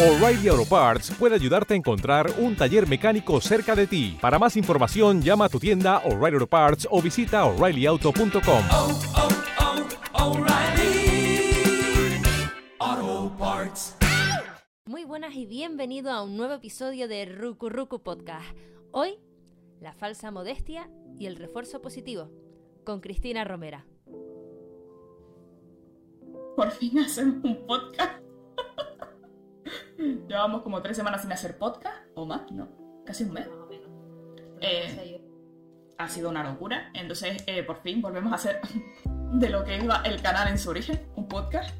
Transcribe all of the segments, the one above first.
O'Reilly Auto Parts puede ayudarte a encontrar un taller mecánico cerca de ti. Para más información, llama a tu tienda O'Reilly Auto Parts o visita oreillyauto.com. oh, oh, O'Reilly Auto Parts. Muy buenas y bienvenido a un nuevo episodio de Ruku Ruku Podcast. Hoy, la falsa modestia y el refuerzo positivo, con Cristina Romera. Por fin hacemos un podcast. Llevamos como tres semanas sin hacer podcast, o más, ¿no? Casi un mes. Más o menos. Eh, ha sido una locura. Entonces, eh, por fin volvemos a hacer de lo que iba el canal en su origen, un podcast.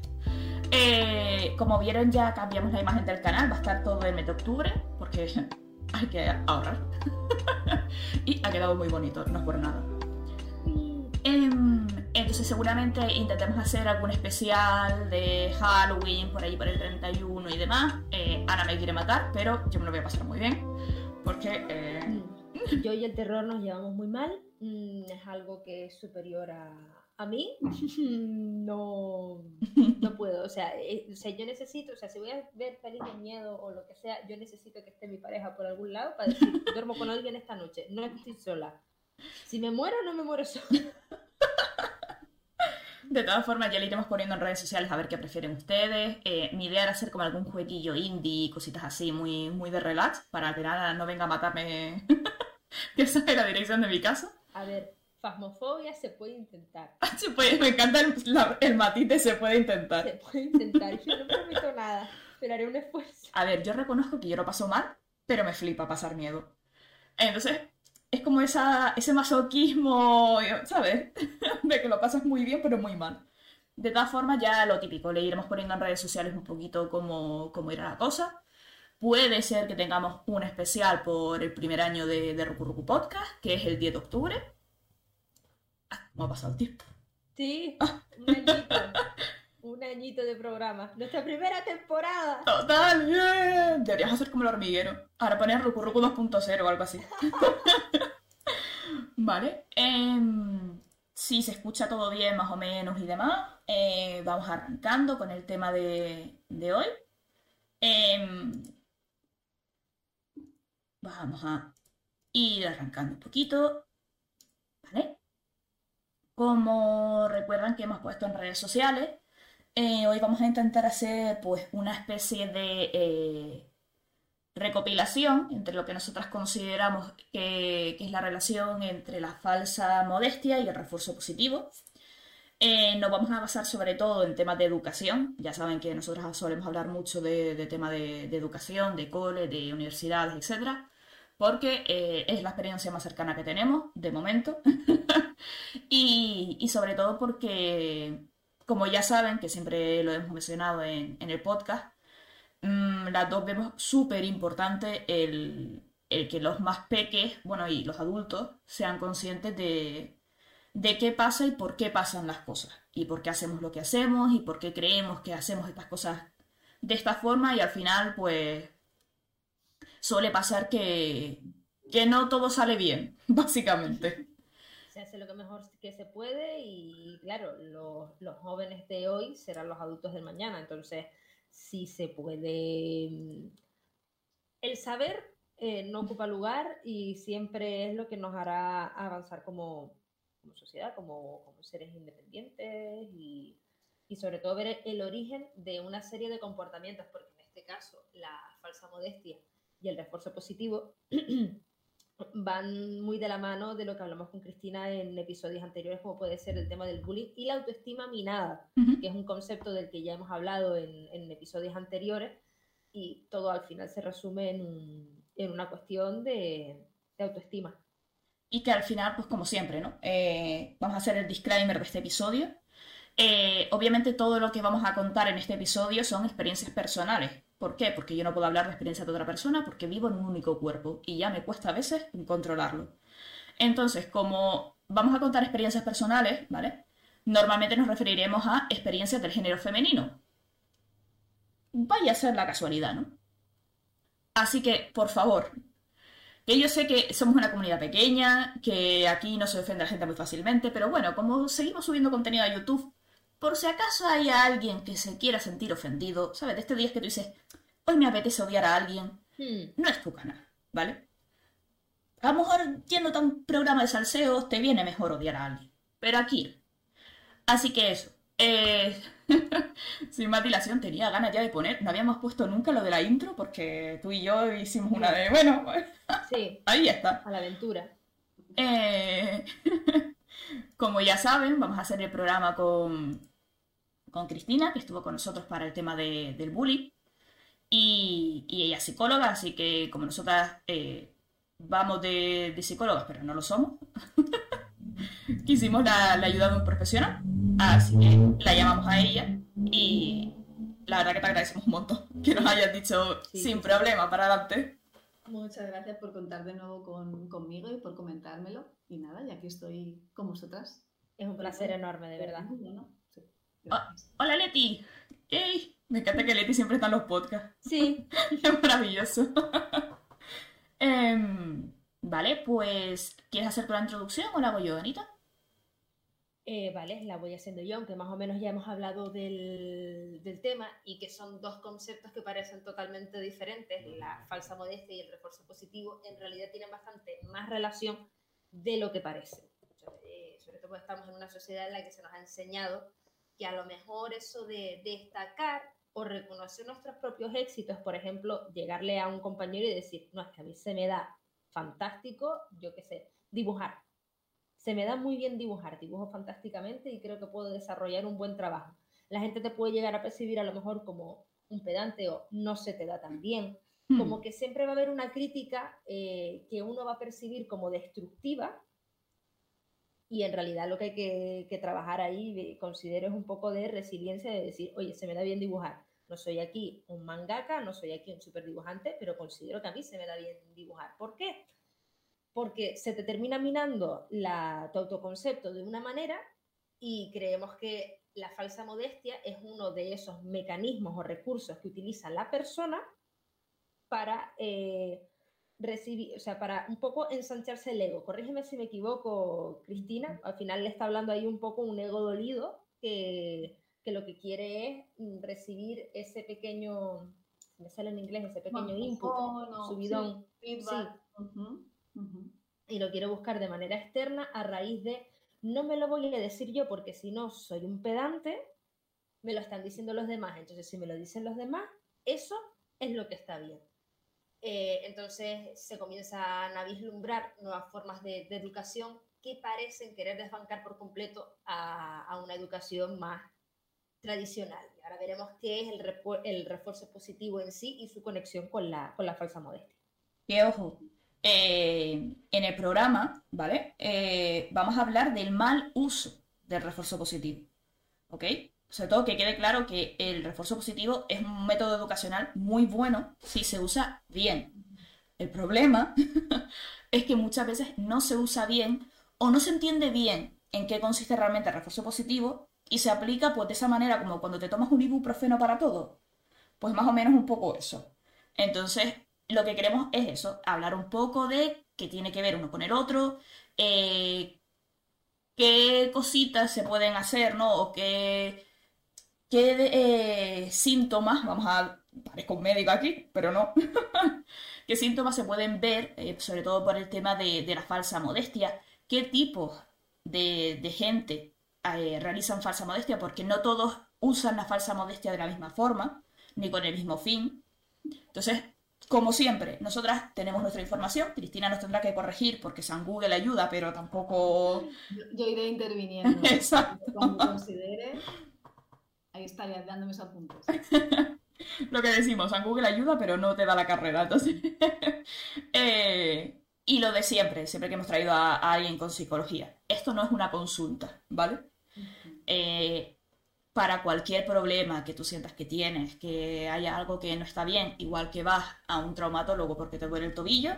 Eh, como vieron, ya cambiamos la imagen del canal. Va a estar todo el mes de octubre, porque hay que ahorrar. y ha quedado muy bonito, no es por nada. Em, entonces seguramente intentemos hacer algún especial de Halloween por ahí por el 31 y demás. Eh, Ana me quiere matar, pero yo me lo voy a pasar muy bien. Porque... eh. Yo y el terror nos llevamos muy mal. Mm, Es algo que es superior a, a mí. No, no puedo. O sea, eh, o sea, yo necesito, o sea, si voy a ver pelis de miedo o lo que sea, yo necesito que esté mi pareja por algún lado para decir, duermo con alguien esta noche. No estoy sola. Si me muero, no me muero sola. De todas formas, ya le iremos poniendo en redes sociales a ver qué prefieren ustedes. Eh, mi idea era hacer como algún jueguillo indie, cositas así, muy, muy de relax, para que nada no venga a matarme. que esa es la dirección de mi casa. A ver, fasmofobia se puede intentar. Se puede- me encanta el, la- el matite, se puede intentar. Se puede intentar. Yo no prometo nada, pero haré un esfuerzo. A ver, yo reconozco que yo lo paso mal, pero me flipa pasar miedo. Entonces, es como esa, ese masoquismo, ¿sabes? De que lo pasas muy bien, pero muy mal. De todas formas, ya lo típico, le iremos poniendo en redes sociales un poquito cómo, cómo irá la cosa. Puede ser que tengamos un especial por el primer año de, de Ruku Ruku Podcast, que es el 10 de octubre. Ah, ¿Cómo ha pasado el tiempo? Sí, un añito. Un añito de programa. Nuestra primera temporada. Total, bien. Deberías hacer como el hormiguero. Ahora poner Ruku 2.0 o algo así. vale. em, si se escucha todo bien, más o menos y demás, eh, vamos arrancando con el tema de, de hoy. Em, vamos a ir arrancando un poquito. ¿Vale? Como recuerdan que hemos puesto en redes sociales, eh, hoy vamos a intentar hacer pues una especie de eh, recopilación entre lo que nosotras consideramos que, es la relación entre la falsa modestia y el refuerzo positivo. Eh, nos vamos a basar sobre todo en temas de educación. Ya saben que nosotras solemos hablar mucho de, de tema de, educación, de cole, de universidades, etcétera, porque es la experiencia más cercana que tenemos de momento. y sobre todo porque como ya saben, que siempre lo hemos mencionado en, el podcast, mm, las dos vemos súper importante el, el que los más peques, bueno, y los adultos, sean conscientes de, de qué pasa y por qué pasan las cosas, y por qué hacemos lo que hacemos, y por qué creemos que hacemos estas cosas de esta forma, y al final, pues, suele pasar que, que no todo sale bien, básicamente. Se hace lo que mejor que se puede y claro, los, los jóvenes de hoy serán los adultos del mañana. Entonces, sí se puede... mm, El saber eh, no ocupa lugar y siempre es lo que nos hará avanzar como, como sociedad, como, como seres independientes y, y sobre todo ver el origen de una serie de comportamientos, porque en este caso la falsa modestia y el refuerzo positivo van muy de la mano de lo que hablamos con Cristina en episodios anteriores, como puede ser el tema del bullying y la autoestima minada, Ujú. que es un concepto del que ya hemos hablado en, en episodios anteriores, y todo al final se resume en, en una cuestión de, de autoestima. Y que al final, pues como siempre, ¿no? Eh, vamos a hacer el disclaimer de este episodio. Eh, obviamente todo lo que vamos a contar en este episodio son experiencias personales, ¿Por qué? Porque yo no puedo hablar de experiencia de otra persona porque vivo en un único cuerpo y ya me cuesta a veces controlarlo. Entonces, como vamos a contar experiencias personales, ¿vale? Normalmente nos referiremos a experiencias del género femenino. Vaya a ser la casualidad, ¿no? Así que, por favor, que yo sé que somos una comunidad pequeña, que aquí no se ofende a la gente muy fácilmente, pero bueno, como seguimos subiendo contenido a YouTube, por si acaso hay alguien que se quiera sentir ofendido, ¿sabes? De este día es que tú dices, hoy me apetece odiar a alguien, Hmm. no es tu canal, ¿vale? A lo mejor yendo a un programa de salseo te viene mejor odiar a alguien, pero aquí. Así que eso. Eh... Sin más dilación, tenía ganas ya de poner. No habíamos puesto nunca lo de la intro porque tú y yo hicimos una de. Bueno, Sí, ahí está. a la aventura. Eh, Como ya saben, vamos a hacer el programa con, con Cristina, que estuvo con nosotros para el tema de- del bullying. Y, y ella es psicóloga, así que como nosotras eh, vamos de, de psicólogas, pero no lo somos, quisimos la, la ayuda de un profesional. Así que la llamamos a ella y la verdad que te agradecemos un montón que nos hayas dicho Sí, sin problema para adelante. Muchas gracias por contar de nuevo con- conmigo y por comentármelo. Y nada, ya que estoy con vosotras. Es un placer enorme, de verdad. Bueno, sí, Ah. Hola Leti. ¡Ey! Me encanta que Leti siempre está en los podcasts. Sí, Es maravilloso. Em, vale, pues ¿quieres hacer tu la introducción o la hago yo, Anita? Eh, vale, la voy haciendo yo, aunque más o menos ya hemos hablado del, del tema y que son dos conceptos que parecen totalmente diferentes, la falsa modestia y el refuerzo positivo, en realidad tienen bastante más relación de lo que parece. Eh, sobre todo porque estamos en una sociedad en la que se nos ha enseñado que a lo mejor eso de destacar o reconocer nuestros propios éxitos, por ejemplo, llegarle a un compañero y decir, no, es que a mí se me da fantástico, yo qué sé, dibujar se me da muy bien dibujar, dibujo fantásticamente y creo que puedo desarrollar un buen trabajo. La gente te puede llegar a percibir a lo mejor como un pedante o no se te da tan bien. Hmm. Como que siempre va a haber una crítica eh, que uno va a percibir como destructiva y en realidad lo que hay que, que trabajar ahí, considero, es un poco de resiliencia de decir, oye, se me da bien dibujar. No soy aquí un mangaka, no soy aquí un super dibujante, pero considero que a mí se me da bien dibujar. ¿Por qué? Porque se te termina minando la, tu autoconcepto de una manera y creemos que la falsa modestia es uno de esos mecanismos o recursos que utiliza la persona para eh, recibir, o sea, para un poco ensancharse el ego. Corrígeme si me equivoco, Cristina, al final le está hablando ahí un poco un ego dolido que, que lo que quiere es recibir ese pequeño, me sale en inglés, ese pequeño Bueno, input, empujón o- subidón. sí, feedback. Y lo quiero buscar de manera externa a raíz de no me lo voy a decir yo porque si no soy un pedante, me lo están diciendo los demás. Entonces, si me lo dicen los demás, eso es lo que está bien. Eh, entonces se comienzan a vislumbrar nuevas formas de, de educación que parecen querer desbancar por completo a, a una educación más tradicional. Y ahora veremos qué es el, el refuerzo positivo en sí y su conexión con la, con la falsa modestia. Que ojo, eh, en el programa, ¿vale? Eh, vamos a hablar del mal uso del refuerzo positivo, ¿ok? Sobre todo que quede claro que el refuerzo positivo es un método educacional muy bueno si se usa bien. El problema es que muchas veces no se usa bien o no se entiende bien en qué consiste realmente el refuerzo positivo y se aplica pues de esa manera como cuando te tomas un ibuprofeno para todo. Pues más o menos un poco eso. Entonces, lo que queremos es eso, hablar un poco de qué tiene que ver uno con el otro, eh, qué cositas se pueden hacer, ¿no? O qué, qué eh, síntomas, vamos a, parezco un médico aquí, pero no, qué síntomas se pueden ver, eh, sobre todo por el tema de, de la falsa modestia, qué tipos de, de gente realizan falsa modestia, porque no todos usan la falsa modestia de la misma forma, ni con el mismo fin. Entonces, como siempre, nosotras tenemos nuestra información, Cristina nos tendrá que corregir porque San Google ayuda, pero tampoco... Yo, yo iré interviniendo. Exacto. Cuando considere, ahí estaré dándome esos apuntes. Lo que decimos, San Google ayuda, pero no te da la carrera. Entonces, eh, y lo de siempre, siempre que hemos traído a, a alguien con psicología. Esto no es una consulta, ¿vale? Eh, para cualquier problema que tú sientas que tienes, que haya algo que no está bien, igual que vas a un traumatólogo porque te duele el tobillo,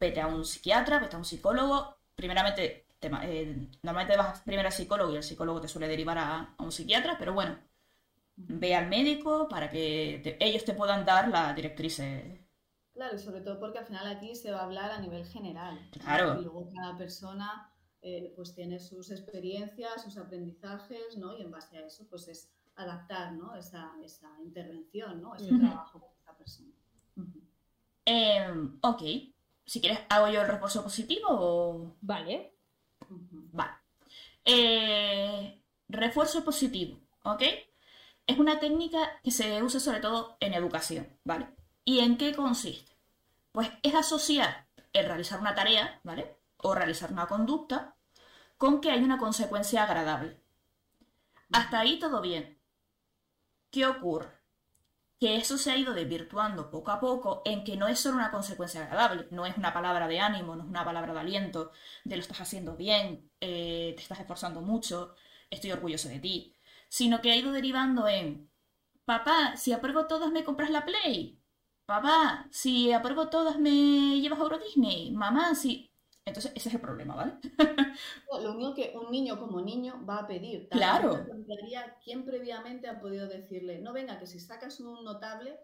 vete a un psiquiatra, vete a un psicólogo. Primeramente, te eh, normalmente vas primero al psicólogo y el psicólogo te suele derivar a, a un psiquiatra, pero bueno, ve al médico para que te- ellos te puedan dar las directrices. Claro, y sobre todo porque al final aquí se va a hablar a nivel general. Claro. Y luego cada persona eh, pues tiene sus experiencias, sus aprendizajes, ¿no? Y en base a eso, pues es adaptar, ¿no? Esa, esa intervención, ¿no? Ese trabajo con esta persona. Em, ok, si quieres, ¿hago yo el refuerzo positivo o...? Vale. Vale. Eh, refuerzo positivo, ¿ok? Es una técnica que se usa sobre todo en educación, ¿vale? ¿Y en qué consiste? Pues es asociar el realizar una tarea, ¿vale? O realizar una conducta con que hay una consecuencia agradable. Hasta ahí todo bien. ¿Qué ocurre? Que eso se ha ido desvirtuando poco a poco en que no es solo una consecuencia agradable, no es una palabra de ánimo, no es una palabra de aliento, de lo estás haciendo bien, eh, te estás esforzando mucho, estoy orgulloso de ti, sino que ha ido derivando en, papá, si apruebo todas me compras la Play, papá, si apruebo todas me llevas a Euro Disney, mamá, si... Entonces ese es el problema, ¿vale? No, Lo único que un niño como niño va a pedir. Claro. Quién previamente ha podido decirle, no venga, que si sacas un notable,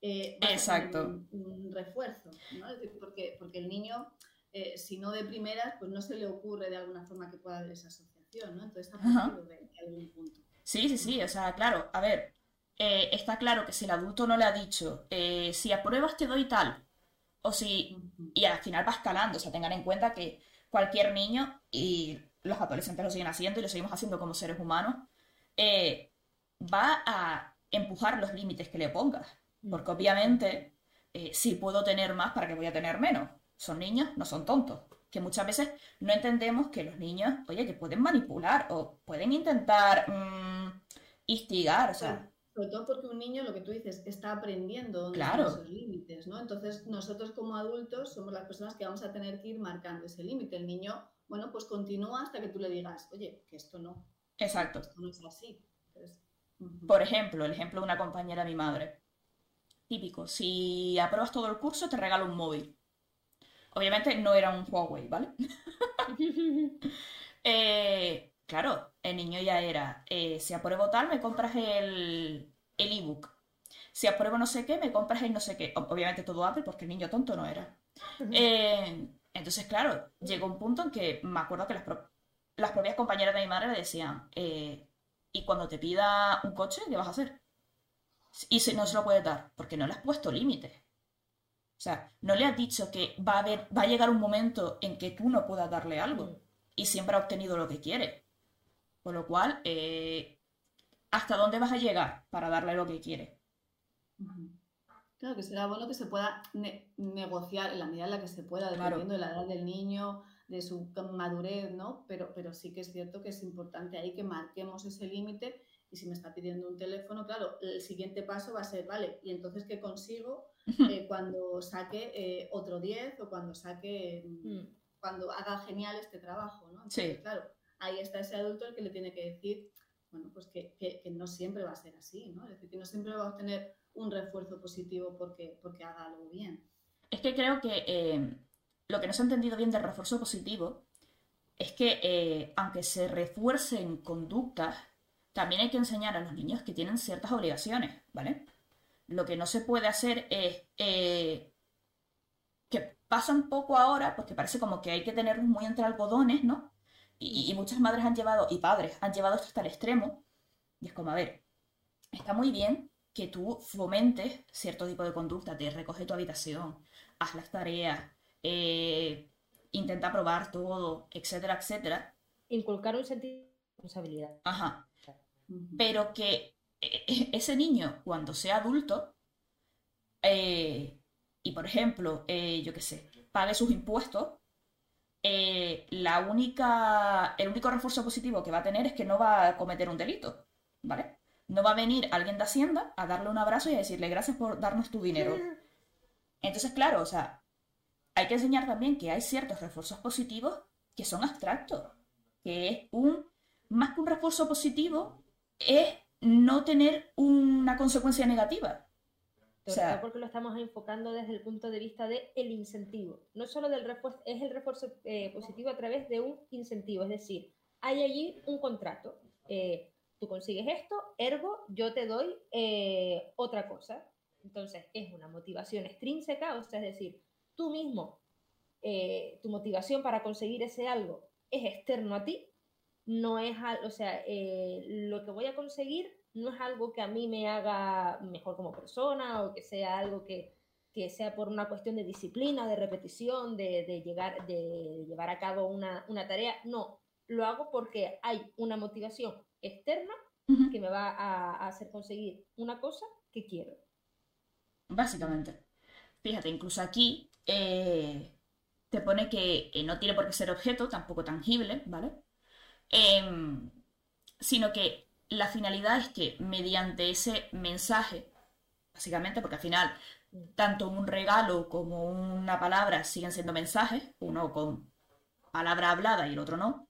eh, Exacto. un, un refuerzo, ¿no? Es decir, porque, porque el niño, eh, si no de primeras, pues no se le ocurre de alguna forma que pueda haber esa asociación, ¿no? Entonces partido de, de algún punto. Sí, sí, sí, o sea, claro, a ver, eh, está claro que si el adulto no le ha dicho, eh, si apruebas te doy tal, o si y al final va escalando. O sea, tengan en cuenta que cualquier niño, y los adolescentes lo siguen haciendo y lo seguimos haciendo como seres humanos, eh, va a empujar los límites que le pongas. Porque obviamente, eh, si puedo tener más, ¿para qué voy a tener menos? Son niños, no son tontos. Que muchas veces no entendemos que los niños, oye, que pueden manipular o pueden intentar mm, instigar, o sea, Sobre todo porque un niño, lo que tú dices, está aprendiendo dónde Claro. están esos límites, ¿no? Entonces, nosotros como adultos somos las personas que vamos a tener que ir marcando ese límite. El niño, bueno, pues continúa hasta que tú le digas, oye, que esto no, exacto. esto no es así. Entonces. Por ejemplo, el ejemplo de una compañera de mi madre. Típico, si apruebas todo el curso te regalo un móvil. Obviamente no era un Huawei, ¿vale? Eh, claro, el niño ya era, eh, si apruebo tal, me compras el el ebook. Si apruebo no sé qué, me compras el no sé qué. Obviamente todo Apple porque el niño tonto no era. Eh, entonces, claro, llegó un punto en que me acuerdo que las, pro- las propias compañeras de mi madre le decían, eh, ¿y cuando te pida un coche, qué vas a hacer? Y si no se lo puedes dar, porque no le has puesto límites. O sea, no le has dicho que va a haber, va a llegar un momento en que tú no puedas darle algo y siempre ha obtenido lo que quiere. Con lo cual, eh, ¿hasta dónde vas a llegar para darle lo que quiere? Claro que será bueno que se pueda ne- negociar en la medida en la que se pueda, Claro. dependiendo de la edad del niño, de su madurez, ¿no? Pero, pero sí que es cierto que es importante ahí que marquemos ese límite y si me está pidiendo un teléfono, claro, el siguiente paso va a ser, vale, ¿y entonces qué consigo eh, cuando saque eh, otro 10 o cuando saque, mm, Mm. cuando haga genial este trabajo, ¿no? Entonces, Sí. claro, ahí está ese adulto el que le tiene que decir, bueno, pues que, no siempre va a ser así, ¿no? Es decir, que no siempre va a obtener un refuerzo positivo porque, porque haga algo bien. Es que creo que eh, lo que no se ha entendido bien del refuerzo positivo es que eh, aunque se refuercen conductas, también hay que enseñar a los niños que tienen ciertas obligaciones, ¿vale? Lo que no se puede hacer es eh, que pasa un poco ahora, porque parece como que hay que tenerlos muy entre algodones, ¿no? Y, y muchas madres han llevado, y padres, han llevado esto hasta el extremo. Y es como, a ver, está muy bien que tú fomentes cierto tipo de conducta, te recoge tu habitación, haz las tareas, eh, intenta probar todo, etcétera, etcétera. Inculcar un sentido de responsabilidad. Ajá. Pero que eh, ese niño, cuando sea adulto, eh, y por ejemplo, eh, yo qué sé, pague sus impuestos, eh, la única, el único refuerzo positivo que va a tener es que no va a cometer un delito, ¿vale? No va a venir alguien de Hacienda a darle un abrazo y a decirle gracias por darnos tu dinero. Entonces, claro, o sea, hay que enseñar también que hay ciertos refuerzos positivos que son abstractos, que es un, más que un refuerzo positivo, es no tener una consecuencia negativa. O sea, porque lo estamos enfocando desde el punto de vista del el incentivo. No solo del refuerzo, es el refuerzo eh, positivo a través de un incentivo. Es decir, hay allí un contrato. eh, tú consigues esto, ergo, yo te doy eh, otra cosa. Entonces, es una motivación extrínseca, o sea, es decir, tú mismo, eh, tu motivación para conseguir ese algo es externo a ti, no es, o sea, eh, lo que voy a conseguir no es algo que a mí me haga mejor como persona o que sea algo que, que sea por una cuestión de disciplina, de repetición, de, de llegar, de llevar a cabo una, una tarea. No, lo hago porque hay una motivación externa que me va a, a hacer conseguir una cosa que quiero. básicamente. Fíjate, incluso aquí eh, te pone que eh, no tiene por qué ser objeto, tampoco tangible, ¿vale? Em, sino que la finalidad es que mediante ese mensaje, básicamente, porque al final tanto un regalo como una palabra siguen siendo mensajes, uno con palabra hablada y el otro no,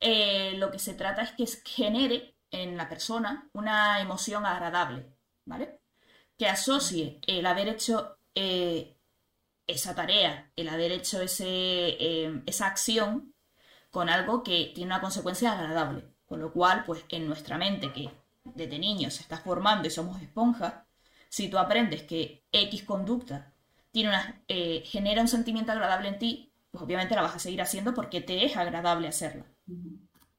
eh, lo que se trata es que genere en la persona una emoción agradable, ¿vale? Que asocie el haber hecho eh, esa tarea, el haber hecho ese, eh, esa acción con algo que tiene una consecuencia agradable. Con lo cual, pues en nuestra mente, que desde niños se está formando y somos esponjas, si tú aprendes que X conducta tiene una, eh, genera un sentimiento agradable en ti, pues obviamente la vas a seguir haciendo porque te es agradable hacerla.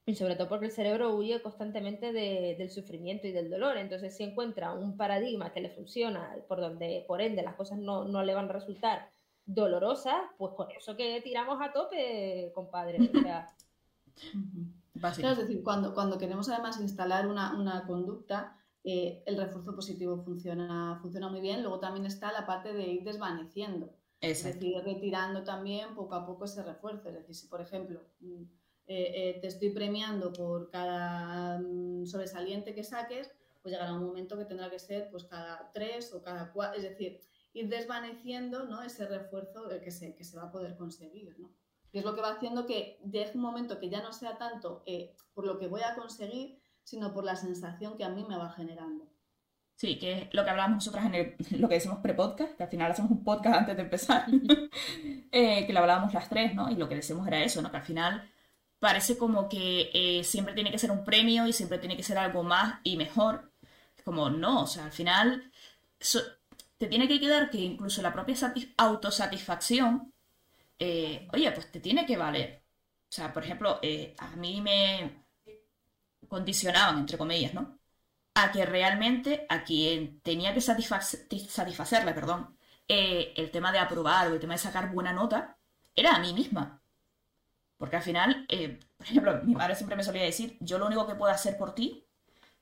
Y sobre todo porque el cerebro huye constantemente de- del sufrimiento y del dolor. Entonces, si encuentra un paradigma que le funciona, por donde, por ende, las cosas no, no le van a resultar dolorosas, pues con eso que tiramos a tope, compadre. O sea. Claro, es decir, cuando, cuando queremos además instalar una, una conducta, eh, el refuerzo positivo funciona, funciona muy bien. Luego también está la parte de ir desvaneciendo. Es decir, retirando también poco a poco ese refuerzo. Es decir, si por ejemplo mm, eh, eh, te estoy premiando por cada mm, sobresaliente que saques, pues llegará un momento que tendrá que ser pues cada tres o cada cuatro. Es decir, ir desvaneciendo ¿no? ese refuerzo que se, que se va a poder conseguir. ¿no? Y es lo que va haciendo que deje un momento que ya no sea tanto eh, por lo que voy a conseguir, sino por la sensación que a mí me va generando. Sí, que es lo que hablamos nosotras en el- lo que decimos pre-podcast, que al final hacemos un podcast antes de empezar, eh, que lo hablábamos las tres, ¿no? Y lo que decimos era eso, ¿no? Que al final parece como que eh, siempre tiene que ser un premio y siempre tiene que ser algo más y mejor. Es como, no, o sea, al final so- te tiene que quedar que incluso la propia satis- autosatisfacción, eh, oye, pues te tiene que valer. O sea, por ejemplo, eh, a mí me condicionaban, entre comillas, ¿no? a que realmente a quien tenía que satisfac- satisfacerle, perdón, eh, el tema de aprobar o el tema de sacar buena nota, era a mí misma. Porque al final, por ejemplo, mi madre siempre me solía decir, yo lo único que puedo hacer por ti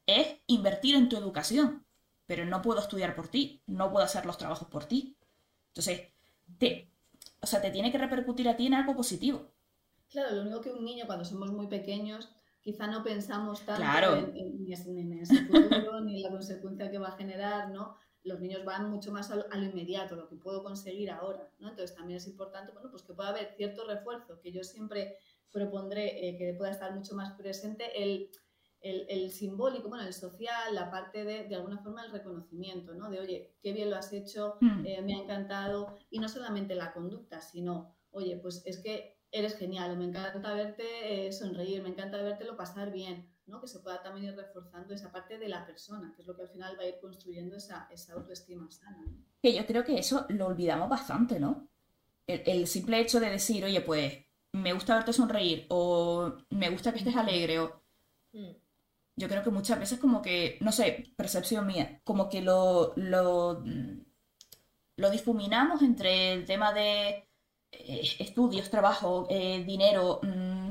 es invertir en tu educación, pero no puedo estudiar por ti, no puedo hacer los trabajos por ti. Entonces, te, o sea, te tiene que repercutir a ti en algo positivo. Claro, lo único que un niño cuando somos muy pequeños quizá no pensamos tanto Claro. en, en- en ese futuro ni en la consecuencia que va a generar, ¿no? Los niños van mucho más a lo, a lo inmediato, lo que puedo conseguir ahora, ¿no? Entonces también es importante, bueno, pues que pueda haber cierto refuerzo, que yo siempre propondré eh, que pueda estar mucho más presente el, el, el simbólico, bueno, el social, la parte de, de alguna forma, el reconocimiento, ¿no? De, oye, qué bien lo has hecho, Mm. eh, me ha encantado, y no solamente la conducta, sino, oye, pues es que eres genial, o me encanta verte eh, sonreír, me encanta vértelo pasar bien, ¿no? Que se pueda también ir reforzando esa parte de la persona, que es lo que al final va a ir construyendo esa, esa autoestima sana. ¿no? Que yo creo que eso lo olvidamos bastante, ¿no? El, el simple hecho de decir, oye, pues me gusta verte sonreír o me gusta que estés alegre o mm, yo creo que muchas veces como que, no sé, percepción mía, como que lo, lo, mm, lo difuminamos entre el tema de eh, estudios, trabajo, eh, dinero, mm,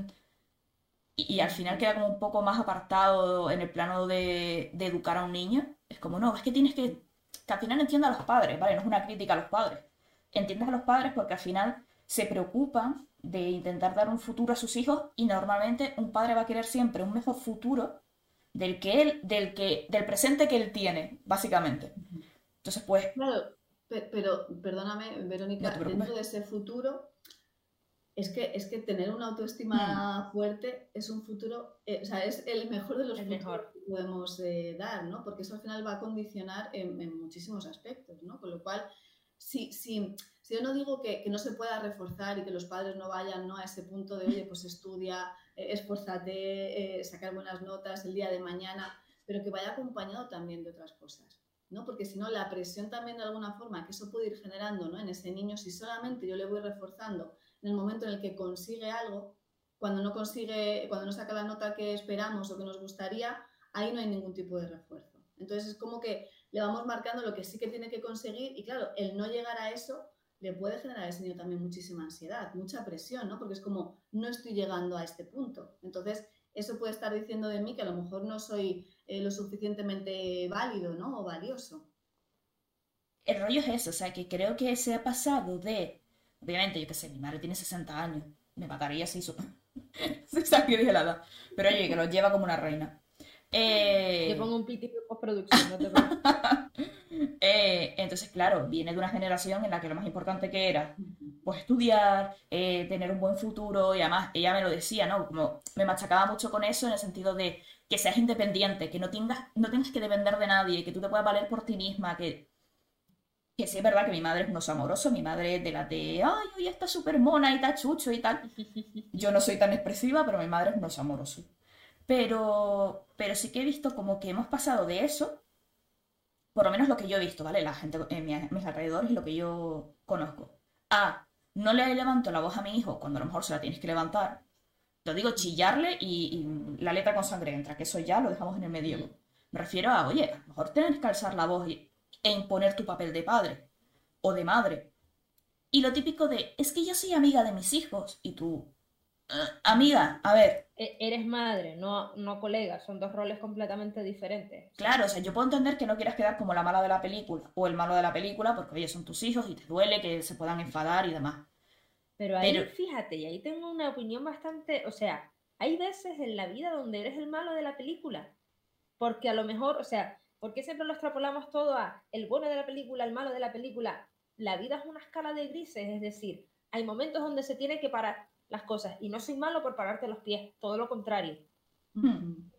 y, al final queda como un poco más apartado en el plano de, de educar a un niño. Es como, no, es que tienes que, que al final entienda a los padres, ¿vale? No es una crítica a los padres. Entiendas a los padres porque al final se preocupan de intentar dar un futuro a sus hijos y normalmente un padre va a querer siempre un mejor futuro del que él, del que, del presente que él tiene, básicamente. Entonces, pues, Claro, pe- pero perdóname, Verónica, No dentro de ese futuro, es que, es que tener una autoestima Hmm. fuerte es un futuro, eh, o sea, es el mejor de los El futuros. mejor. podemos eh, dar, ¿no? Porque eso al final va a condicionar en, en muchísimos aspectos, ¿no? Con lo cual, si, si, si yo no digo que, que, no se pueda reforzar y que los padres no vayan ¿no? a ese punto de, oye, pues estudia, eh, esfuérzate, eh, sacar buenas notas el día de mañana, pero que vaya acompañado también de otras cosas. ¿no? Porque si no, la presión también de alguna forma que eso puede ir generando ¿no? en ese niño, si solamente yo le voy reforzando en el momento en el que consigue algo, cuando no consigue, cuando no saca la nota que esperamos o que nos gustaría, ahí no hay ningún tipo de refuerzo. Entonces es como que le vamos marcando lo que sí que tiene que conseguir y claro, el no llegar a eso le puede generar a ese niño también muchísima ansiedad, mucha presión, ¿no? Porque es como, no estoy llegando a este punto. Entonces, eso puede estar diciendo de mí que a lo mejor no soy eh, lo suficientemente válido, ¿no? O valioso. El rollo es eso, o sea, que creo que se ha pasado de, obviamente, yo qué sé, mi madre tiene 60 años, me mataría si se que dije la pero oye, que lo lleva como una reina. Eh... Te pongo un piti de postproducción, no te eh, entonces, claro, viene de una generación en la que lo más importante que era, pues estudiar, eh, tener un buen futuro, y además ella me lo decía, ¿no? Como me machacaba mucho con eso en el sentido de que seas independiente, que no tengas, no tengas que depender de nadie, que tú te puedas valer por ti misma, que, que sí es verdad que mi madre es un oso amoroso, mi madre es de la de, ay, hoy está súper mona y está chucho y tal. Yo no soy tan expresiva, pero mi madre es un oso amoroso. Pero, pero sí que he visto como que hemos pasado de eso, por lo menos lo que yo he visto, ¿vale? La gente en mis alrededores y lo que yo conozco. A, no le levanto la voz a mi hijo cuando a lo mejor se la tienes que levantar. Lo digo chillarle y, la letra con sangre entra, que eso ya lo dejamos en el medio. Me refiero a, oye, a lo mejor tienes que alzar la voz e imponer tu papel de padre o de madre. Y lo típico de, es que yo soy amiga de mis hijos y tú, amiga, a ver. E-, eres madre, no, no colega, son dos roles completamente diferentes. Claro, o sea, yo puedo entender que no quieras quedar como la mala de la película o el malo de la película, porque oye, son tus hijos y te duele que se puedan enfadar y demás. Pero ahí, fíjate, y ahí tengo una opinión bastante, o sea, hay veces en la vida donde eres el malo de la película, porque a lo mejor, o sea, ¿por qué siempre lo extrapolamos todo a el bueno de la película, el malo de la película? La vida es una escala de grises, es decir, hay momentos donde se tiene que parar las cosas. Y no soy malo por pararte los pies, todo lo contrario.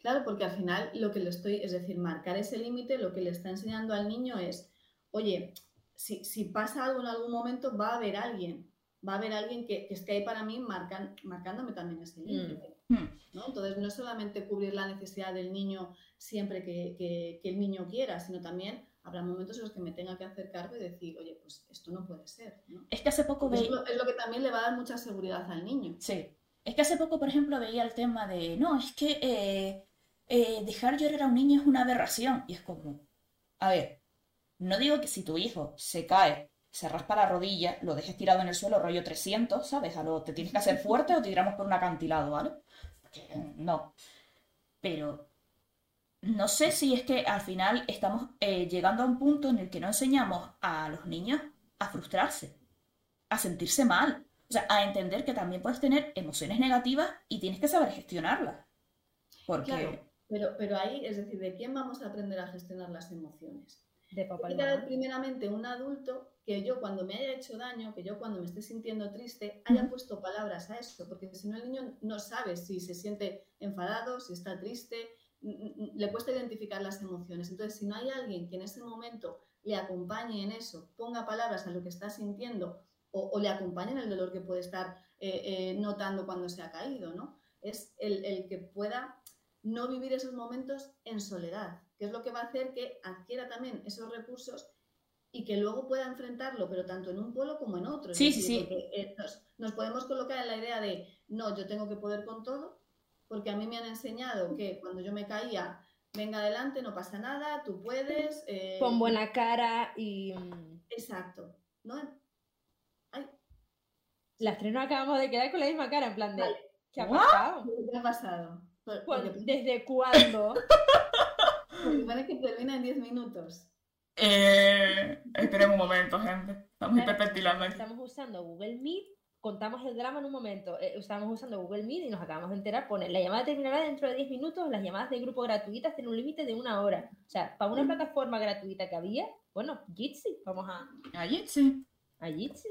Claro, porque al final lo que le estoy, es decir, marcar ese límite, lo que le está enseñando al niño es, oye, si, si, pasa algo en algún momento, va a haber alguien, va a haber alguien que, que esté ahí para mí marcan, marcándome también ese límite. ¿no? Entonces, no es solamente cubrir la necesidad del niño siempre que, que, que el niño quiera, sino también habrá momentos en los que me tenga que hacer cargo y decir, oye, pues esto no puede ser. Es que hace poco veía... Es, lo, que también le va a dar mucha seguridad al niño. Sí. Es que hace poco, por ejemplo, veía el tema de, no, es que eh, eh, dejar llorar a un niño es una aberración. Y es como, a ver, no digo que si tu hijo se cae, se raspa la rodilla, lo dejes tirado en el suelo, rollo 300, ¿sabes? A lo, te tienes que hacer fuerte o te tiramos por un acantilado, ¿vale? no. Pero no sé si es que al final estamos eh, llegando a un punto en el que no enseñamos a los niños a frustrarse, a sentirse mal, o sea, a entender que también puedes tener emociones negativas y tienes que saber gestionarlas. Porque... Claro, pero, pero ahí, es decir, ¿de quién vamos a aprender a gestionar las emociones? De papá y primeramente un adulto que yo cuando me haya hecho daño, que yo cuando me esté sintiendo triste, haya puesto palabras a eso, porque si no el niño no sabe si se siente enfadado, si está triste, le cuesta identificar las emociones. Entonces, si no hay alguien que en ese momento le acompañe en eso, ponga palabras a lo que está sintiendo o, le acompañe en el dolor que puede estar eh, eh, notando cuando se ha caído, ¿no? Es el, el, que pueda no vivir esos momentos en soledad, que es lo que va a hacer que adquiera también esos recursos y que luego pueda enfrentarlo, pero tanto en un polo como en otro. Sí, sí. Eh, nos, nos podemos colocar en la idea de, no, yo tengo que poder con todo, porque a mí me han enseñado que cuando yo me caía, venga adelante, no pasa nada, tú puedes. Eh... Con buena cara y. Mm, Exacto. ¿No? Ay. Las tres nos acabamos de quedar con la misma cara, en plan de. ¿Qué ha pasado? ¿Qué ha pasado? ¿Desde cuándo? Porque parece que termina en 10 minutos. Eh, esperemos un momento, gente. Estamos hiperventilando. Estamos usando Google Meet contamos el drama en un momento. Eh, estábamos usando Google Meet y nos acabamos de enterar, pone, la llamada terminará dentro de 10 minutos, las llamadas de grupo gratuitas tienen un límite de una hora. O sea, para una mm. plataforma gratuita que había, bueno, Jitsi, vamos a... A Jitsi. A Jitsi.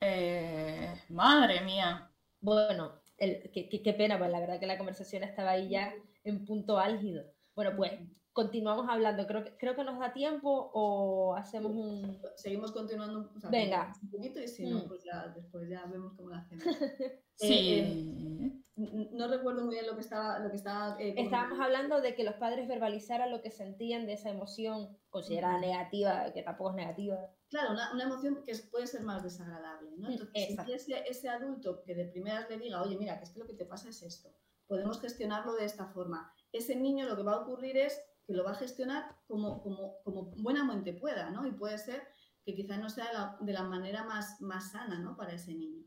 Eh, madre mía. Bueno, el, qué, qué, pena, pues la verdad que la conversación estaba ahí ya en punto álgido. Bueno, pues continuamos hablando. Creo que, creo que nos da tiempo o hacemos un... Seguimos continuando o sea, Venga. un poquito y si no, Mm. pues ya después ya vemos cómo lo hacemos. Sí. Eh, N- No recuerdo muy bien lo que estaba, lo que estaba eh, Estábamos hablando de que los padres verbalizaran lo que sentían de esa emoción considerada negativa, que tampoco es negativa. Claro, una, una emoción que puede ser más desagradable, ¿no? Mm, Entonces, si ese, ese adulto que de primeras le diga, oye, mira, que es que lo que te pasa es esto, podemos gestionarlo de esta forma. Ese niño lo que va a ocurrir es que lo va a gestionar como, como, como buenamente pueda, ¿no? Y puede ser que quizá no sea de la manera más, más sana, ¿no? Para ese niño.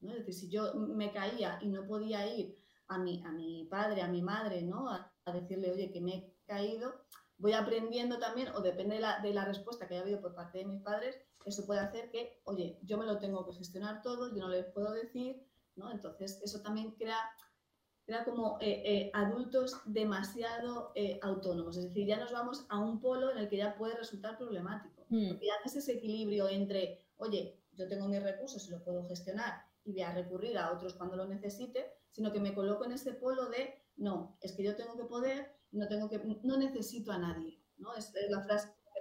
¿no? Es decir, si yo me caía y no podía ir a mi, a mi padre, a mi madre, ¿no? A, a decirle, oye, que me he caído, voy aprendiendo también, o depende de la, de la respuesta que haya habido por parte de mis padres, eso puede hacer que, oye, yo me lo tengo que gestionar todo, yo no les puedo decir, ¿no? Entonces, eso también crea, crea como eh, eh, adultos demasiado eh, autónomos, es decir, ya nos vamos a un polo en el que ya puede resultar problemático. Mm. Porque ya no es ese equilibrio entre, oye, yo tengo mis recursos y lo puedo gestionar y voy a recurrir a otros cuando lo necesite, sino que me coloco en ese polo de, no, es que yo tengo que poder, no, tengo que, no necesito a nadie. ¿no? Es, es la frase que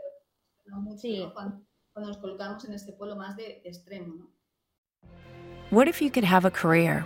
resuena mucho Sí. ¿no? cuando, cuando nos colocamos en este polo más de, de extremo. ¿no? What if you could have a career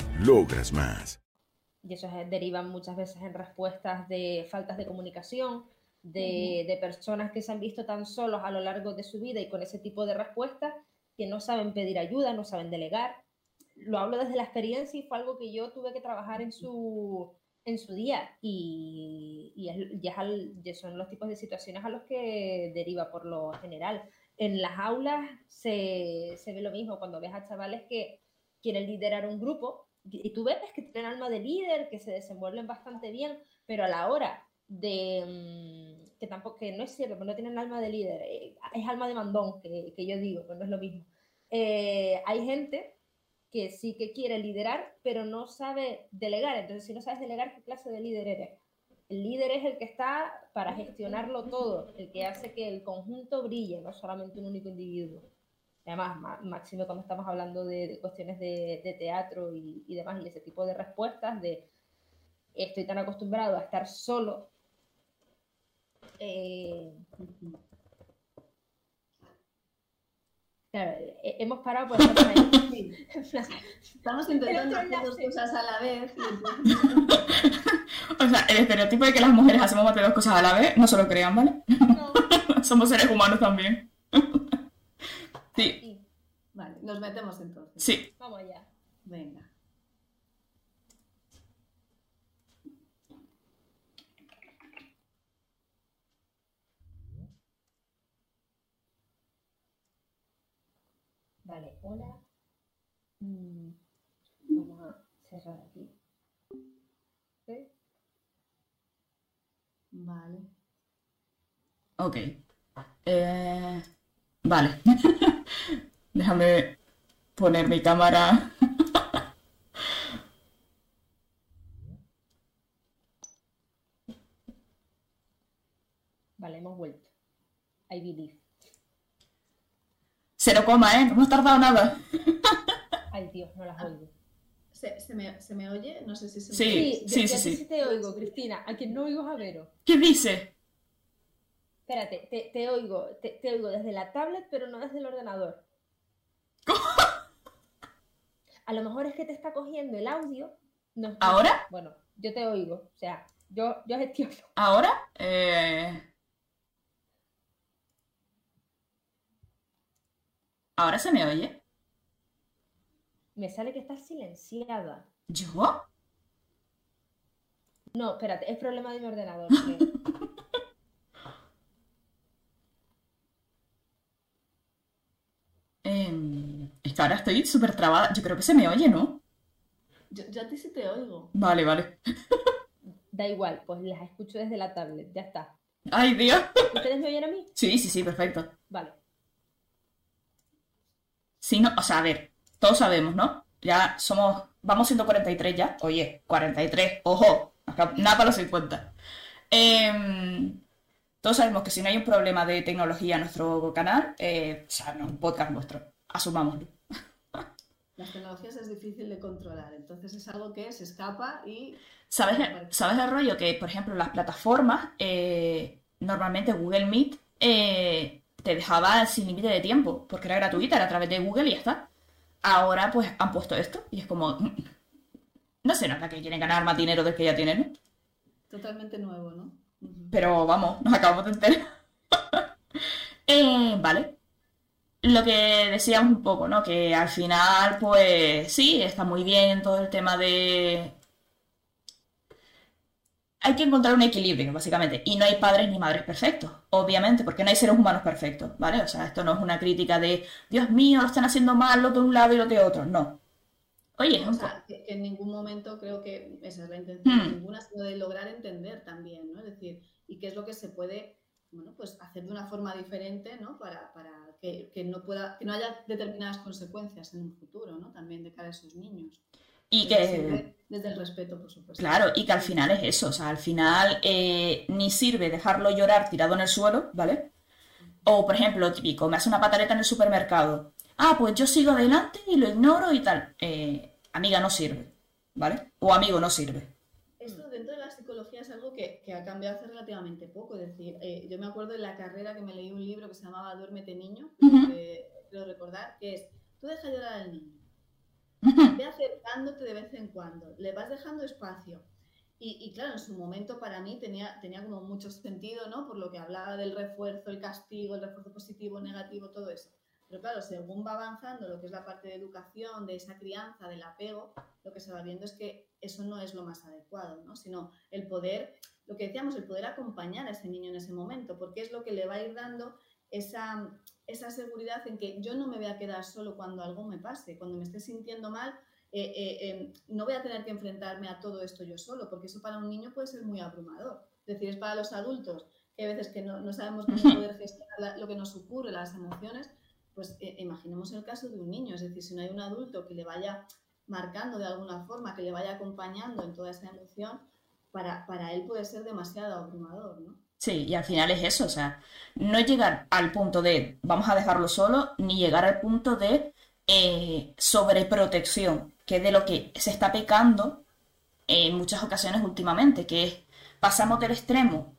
Logras más. y eso es- deriva muchas veces en respuestas de faltas de comunicación, de, de personas que se han visto tan solos a lo largo de su vida y con ese tipo de respuestas que no saben pedir ayuda, no saben delegar. Lo hablo desde la experiencia y fue algo que yo tuve que trabajar en su, en su día y, y, es- y es al- y son los tipos de situaciones a los que deriva por lo general. En las aulas se, se ve lo mismo cuando ves a chavales que quieren liderar un grupo y tú ves que tienen alma de líder, que se desenvuelven bastante bien, pero a la hora de mm, que tampoco que no es cierto, que no tienen alma de líder, eh, es alma de mandón, que, que yo digo, que no es lo mismo. Eh, hay gente que sí que quiere liderar, pero no sabe delegar. Entonces, si no sabes delegar, ¿qué clase de líder eres? El líder es el que está para gestionarlo todo, el que hace que el conjunto brille, no solamente un único individuo. Además, má- máximo cuando estamos hablando de, de cuestiones de, de teatro y, y demás, y ese tipo de respuestas de estoy tan acostumbrado a estar solo. eh, claro, eh, hemos parado por ejemplo, ahí. Estamos intentando hacer dos cosas a la vez. O sea, el estereotipo de que las mujeres hacemos más de dos cosas a la vez, no se lo crean, ¿vale? no, Somos seres humanos también. Sí, sí, Vale, nos metemos entonces. sí. vamos allá. Venga. Vale, hola. Mm, vamos a cerrar aquí. ¿Sí? Vale. Ok. Eh, vale. Déjame poner mi cámara. Vale, hemos vuelto. I believe. Cero coma, ¿eh? No hemos tardado nada. Ay, Dios, no las oigo. ¿Se, se me, ¿Se me oye? No sé si se me Sí. oye. Sí, sí, yo a ti sí. sí te oigo, Cristina. A quien no oigo es a Vero. ¿Qué dice? Espérate, te, te oigo, te, te, oigo desde la tablet, pero no desde el ordenador. ¿Cómo? A lo mejor es que te está cogiendo el audio. ¿Ahora? Bueno, yo te oigo, o sea, yo, yo gestiono. ¿Ahora? Eh... ¿Ahora se me oye? Me sale que estás silenciada. ¿Yo? No, espérate, es problema de mi ordenador. Ahora estoy súper trabada. Yo creo que se me oye, ¿no? Yo, yo a ti sí te oigo. Vale, vale. Da igual, pues las escucho desde la tablet, ya está. Ay, Dios. ¿Ustedes me oyen a mí? Sí, sí, sí, perfecto. Vale. Sí, no, o sea, a ver, todos sabemos, ¿no? Ya somos, vamos siendo 43 ya. Oye, 43, ojo, acá- nada para los 50. Em, todos sabemos que si no hay un problema de tecnología en nuestro canal, eh, o sea, no, un podcast nuestro, asumámoslo. Las tecnologías es difícil de controlar, entonces es algo que se escapa y ¿Sabes, el- ¿Sabes el rollo? Que, por ejemplo, las plataformas, eh, normalmente Google Meet eh, te dejaba sin límite de tiempo, porque era gratuita, era a través de Google y ya está. Ahora, pues, han puesto esto y es como... mm, No se nota que quieren ganar más dinero del que ya tienen, ¿no? totalmente nuevo, ¿no? Pero vamos, nos acabamos de enterar. Eh, vale. Lo que decíamos un poco, ¿no? Que al final, pues sí, está muy bien todo el tema de... Hay que encontrar un equilibrio, básicamente. Y no hay padres ni madres perfectos, obviamente, porque no hay seres humanos perfectos, ¿vale? O sea, esto no es una crítica de, Dios mío, lo están haciendo mal, lo de un lado y lo de otro. No. Oye, es O sea, que, que en ningún momento creo que esa es la intención, Hmm. ninguna, sino de lograr entender también, ¿no? Es decir, y qué es lo que se puede, bueno, pues hacer de una forma diferente, ¿no? Para, para que, que no pueda, que no haya determinadas consecuencias en un futuro, ¿no? También de cara a esos niños. y que... desde el respeto, por supuesto. Claro, y que al final es eso, o sea, al final eh, ni sirve dejarlo llorar tirado en el suelo, ¿vale? O, por ejemplo, típico, me hace una pataleta en el supermercado. Ah, pues yo sigo adelante y lo ignoro y tal. Eh, amiga, no sirve, ¿vale? O amigo, no sirve. Dentro de la psicología es algo que, que ha cambiado hace relativamente poco. Es decir, eh, yo me acuerdo en la carrera que me leí un libro que se llamaba Duérmete niño, Ujú. que creo recordar, que es, tú deja llorar al niño, ve acercándote de vez en cuando, le vas dejando espacio. Y, y claro, en su momento para mí tenía, tenía como mucho sentido, ¿no? Por lo que hablaba del refuerzo, el castigo, el refuerzo positivo, negativo, todo eso. Pero claro, según va avanzando lo que es la parte de educación, de esa crianza, del apego, lo que se va viendo es que eso no es lo más adecuado, ¿no? Sino el poder, lo que decíamos, el poder acompañar a ese niño en ese momento, porque es lo que le va a ir dando esa, esa seguridad en que yo no me voy a quedar solo cuando algo me pase, cuando me esté sintiendo mal, eh, eh, eh, no voy a tener que enfrentarme a todo esto yo solo, porque eso para un niño puede ser muy abrumador. Es decir, es para los adultos, que hay veces que no, no sabemos cómo poder gestionar la- lo que nos ocurre, las emociones, pues eh, imaginemos el caso de un niño, es decir, si no hay un adulto que le vaya marcando de alguna forma, que le vaya acompañando en toda esa emoción, para, para él puede ser demasiado abrumador, ¿no? Sí, y al final es eso, o sea, no llegar al punto de vamos a dejarlo solo, ni llegar al punto de eh, sobreprotección, que es de lo que se está pecando en muchas ocasiones últimamente, que es pasamos del extremo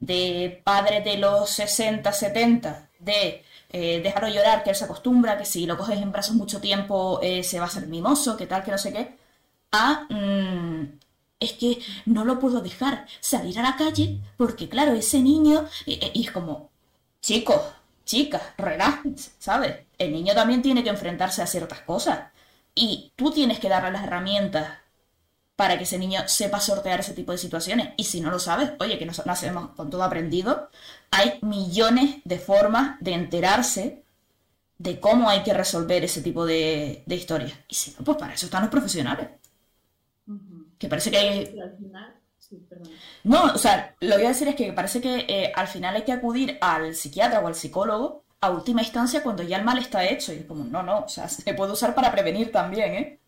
de padres de los 60, 70, de eh, dejarlo llorar, que él se acostumbra, que si lo coges en brazos mucho tiempo eh, se va a hacer mimoso, que tal, que no sé qué, a mm, es que no lo puedo dejar salir a la calle porque, claro, ese niño. Y, y es como, chicos, chicas, relájense, ¿sabes? El niño también tiene que enfrentarse a ciertas cosas. Y tú tienes que darle las herramientas para que ese niño sepa sortear ese tipo de situaciones. Y si no lo sabes, oye, que nos nacemos con todo aprendido, hay millones de formas de enterarse de cómo hay que resolver ese tipo de, de historias. Y si no, pues para eso están los profesionales. Que parece que hay, Y al final, sí, perdón. no, o sea, lo que voy a decir es que parece que eh, al final hay que acudir al psiquiatra o al psicólogo a última instancia cuando ya el mal está hecho. Y es como, no, no, o sea, se puede usar para prevenir también, ¿eh?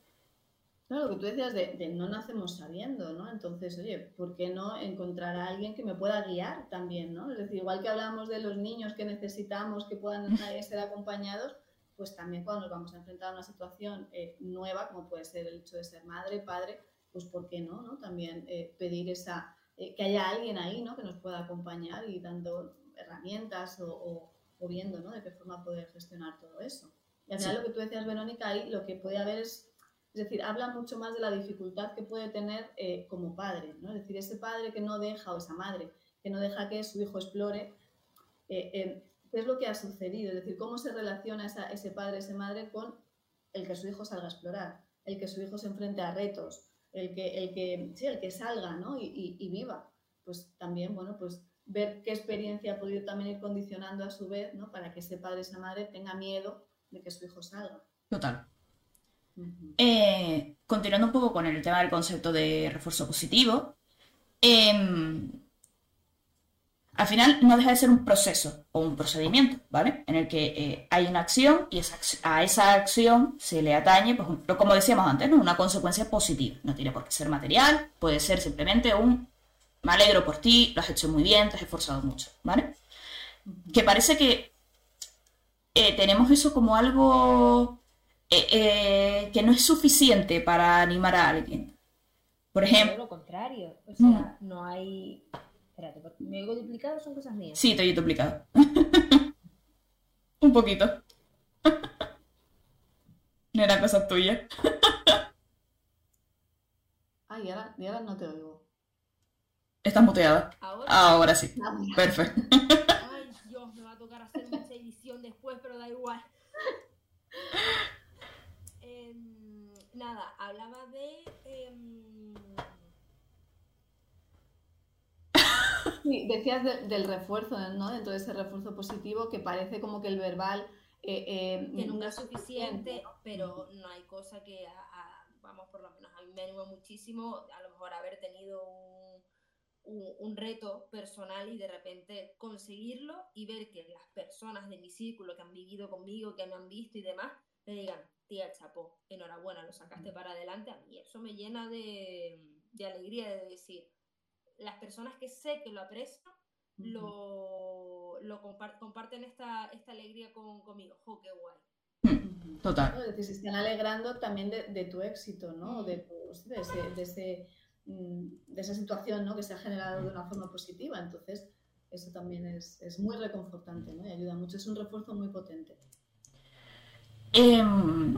Claro, lo que tú decías de, de no nacemos sabiendo, ¿no? Entonces, oye, ¿por qué no encontrar a alguien que me pueda guiar también, ¿no? Es decir, igual que hablamos de los niños que necesitamos que puedan ser acompañados, pues también cuando nos vamos a enfrentar a una situación eh, nueva, como puede ser el hecho de ser madre, padre, pues ¿por qué no? ¿no? También eh, pedir esa, eh, que haya alguien ahí, ¿no? Que nos pueda acompañar y dando herramientas o, o- o viendo, ¿no? De qué forma poder gestionar todo eso. Y al final Sí. lo que tú decías, Verónica, ahí lo que puede haber es es decir, habla mucho más de la dificultad que puede tener eh, como padre, ¿no? Es decir, ese padre que no deja, o esa madre, que no deja que su hijo explore, eh, eh, qué es lo que ha sucedido, es decir, cómo se relaciona ese padre, esa madre con el que su hijo salga a explorar, el que su hijo se enfrente a retos, el que, el que, sí, el que salga ¿no? y, y- y viva. Pues también, bueno, pues ver qué experiencia ha podido también ir condicionando a su vez, ¿no? Para que ese padre, esa madre tenga miedo de que su hijo salga. Total. Eh, continuando un poco con el tema del concepto de refuerzo positivo, em, al final no deja de ser un proceso o un procedimiento, ¿vale? En el que eh, hay una acción y esa a esa acción se le atañe, pues, un- como decíamos antes, ¿no? Una consecuencia positiva. No tiene por qué ser material, puede ser simplemente un me alegro por ti, lo has hecho muy bien, te has esforzado mucho, ¿vale? Que parece que eh, tenemos eso como algo eh, eh, que no es suficiente para animar a alguien. Por Todo ejemplo, lo contrario. O sea, no hay. Espérate, ¿me oigo duplicado? Son cosas mías. sí, te he duplicado. Un poquito. No era cosa tuya. Ay, y ahora, y ahora no te oigo. Estás muteada. Ahora. Ahora sí. Ah. Perfecto. Ay, Dios, me va a tocar hacer mucha edición después, pero da igual. Em, nada, hablaba de. em, Sí, decías de- del refuerzo, ¿no? Dentro de ese refuerzo positivo que parece como que el verbal eh, eh, que nunca es suficiente, ¿no? pero no hay cosa que, a- a- vamos, por lo menos a mí me anima muchísimo, a lo mejor haber tenido un, un- un reto personal y de repente conseguirlo y ver que las personas de mi círculo que han vivido conmigo, que me han visto y demás, me digan, tía, chapó, enhorabuena, lo sacaste para adelante, a mí eso me llena de, de alegría de decir, las personas que sé que lo aprecian, lo, lo compar- comparten esta, esta alegría con, conmigo. ¡Jo, qué guay! Total. ¿no? Es decir, se están alegrando también de, de tu éxito, ¿no? Mm. De, tu- sí, de, ese, de, ese, mm, de esa situación ¿no? que se ha generado de una forma positiva. Entonces, eso también es, es muy reconfortante ¿no? y ayuda mucho. Es un refuerzo muy potente. Em,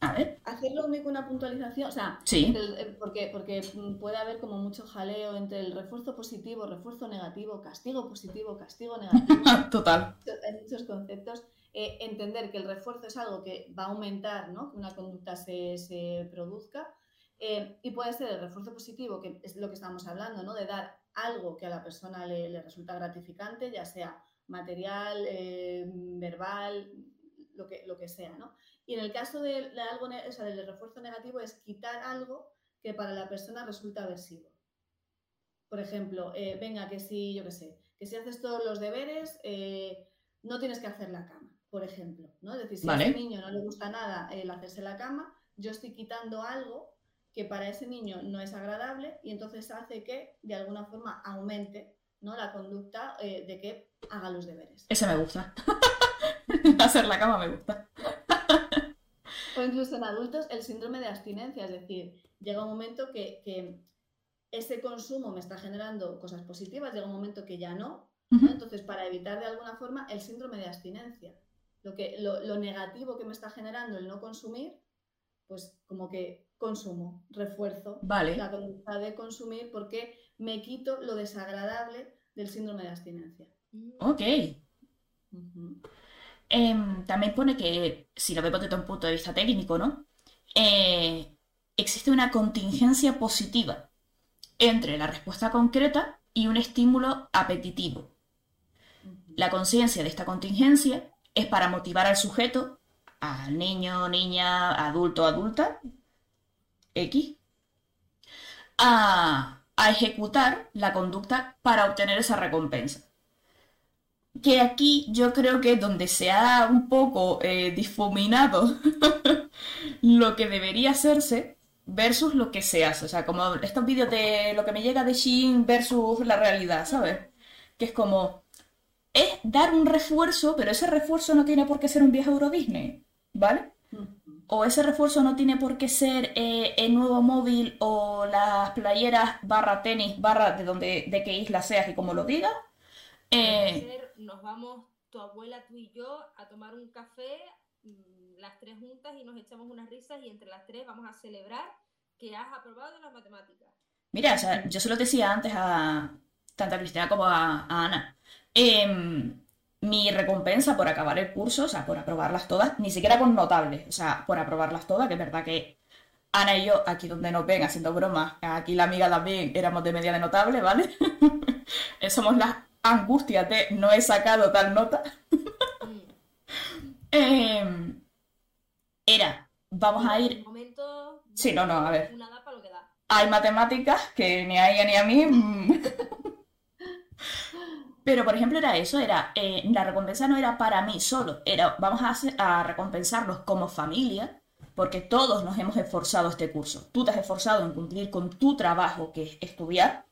a ver. Hacerlo único una puntualización, o sea, Sí. entre el- eh, porque, porque puede haber como mucho jaleo entre el refuerzo positivo, refuerzo negativo, castigo positivo, castigo negativo. Total. hay muchos conceptos. Eh, entender que el refuerzo es algo que va a aumentar, ¿no? que una conducta se, se produzca. Eh, y puede ser el refuerzo positivo, que es lo que estamos hablando, ¿no? de dar algo que a la persona le, le resulta gratificante, ya sea material, eh, verbal, lo que, lo que sea. ¿no? Y en el caso de, de algo, o sea, del refuerzo negativo es quitar algo que para la persona resulta aversivo. Por ejemplo, eh, venga, que si, yo qué sé, que si haces todos los deberes, eh, no tienes que hacer la cama, por ejemplo. ¿no? Es decir, si Vale. a ese niño no le gusta nada el hacerse la cama, yo estoy quitando algo que para ese niño no es agradable y entonces hace que de alguna forma aumente ¿no? la conducta eh, de que haga los deberes. Ese me gusta. Hacer la cama me gusta. O incluso en adultos el síndrome de abstinencia, es decir, llega un momento que, que ese consumo me está generando cosas positivas, llega un momento que ya no. Entonces, para evitar de alguna forma el síndrome de abstinencia, lo, que, lo, lo negativo que me está generando el no consumir, pues como que consumo, refuerzo Vale. la conducta de consumir porque me quito lo desagradable del síndrome de abstinencia. Ok. Ujú. Em, también pone que, si lo vemos desde un punto de vista técnico, ¿no? Eh, existe una contingencia positiva entre la respuesta concreta y un estímulo apetitivo. La conciencia de esta contingencia es para motivar al sujeto, al niño, niña, adulto, adulta, X, a, a ejecutar la conducta para obtener esa recompensa. Que aquí yo creo que es donde se ha un poco eh, difuminado lo que debería hacerse versus lo que se hace. O sea, como estos vídeos de lo que me llega de Shein versus la realidad, ¿sabes? Que es como, es dar un refuerzo, pero ese refuerzo no tiene por qué ser un viaje a Euro Disney, ¿vale? O ese refuerzo no tiene por qué ser eh, el nuevo móvil o las playeras barra tenis barra de donde de qué isla seas y como lo digas. Eh, nos vamos, tu abuela, tú y yo, a tomar un café, mm, las tres juntas y nos echamos unas risas y entre las tres vamos a celebrar que has aprobado las matemáticas. Mira, o sea, yo se lo decía antes a, tanto a Cristina como a, Ana. Em, mi recompensa por acabar el curso, o sea, por aprobarlas todas, ni siquiera con notable, o sea, por aprobarlas todas, que es verdad que Ana y yo, aquí donde nos ven haciendo bromas, aquí la amiga también éramos de media de notable, ¿vale? Somos las angustias de no he sacado tal nota. Em, era, vamos a ir. momento, Sí, no, no, a ver. Una da para lo que da. Hay matemáticas que ni a ella ni a mí. mm. Pero, por ejemplo, era eso, era, eh, la recompensa no era para mí solo, era, vamos a, hacer- a recompensarnos como familia, porque todos nos hemos esforzado este curso. Tú te has esforzado en cumplir con tu trabajo, que es estudiar,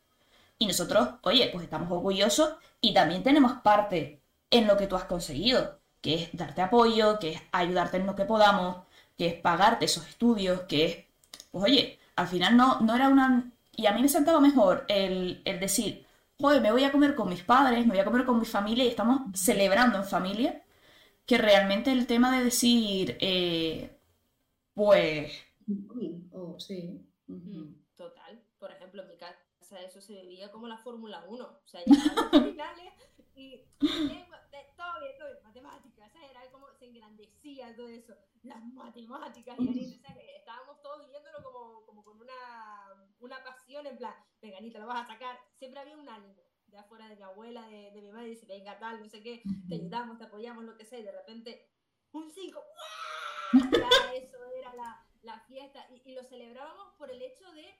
y nosotros, oye, pues estamos orgullosos y también tenemos parte en lo que tú has conseguido, que es darte apoyo, que es ayudarte en lo que podamos, que es pagarte esos estudios, que es, pues oye, al final no, no era una... Y a mí me sentaba mejor el, el decir, joder, me voy a comer con mis padres, me voy a comer con mi familia y estamos celebrando en familia, que realmente el tema de decir, eh, pues, oh, sí Total. Por ejemplo, en mi casa eso se bebía como la Fórmula 1. O sea, llegaban los finales y eh, todo bien, todo bien, matemáticas. ¿sabes? Era como se engrandecía todo eso. Las matemáticas y Anita, Estábamos todos viéndolo como, como con una, una pasión en plan, venga, Anita, lo vas a sacar. Siempre había un ánimo. De afuera de mi abuela, de, de mi madre, dice, venga, tal, no sé qué, te ayudamos, te apoyamos, lo que sea, y de repente, un 5, ya eso era la, la fiesta y, y lo celebrábamos por el hecho de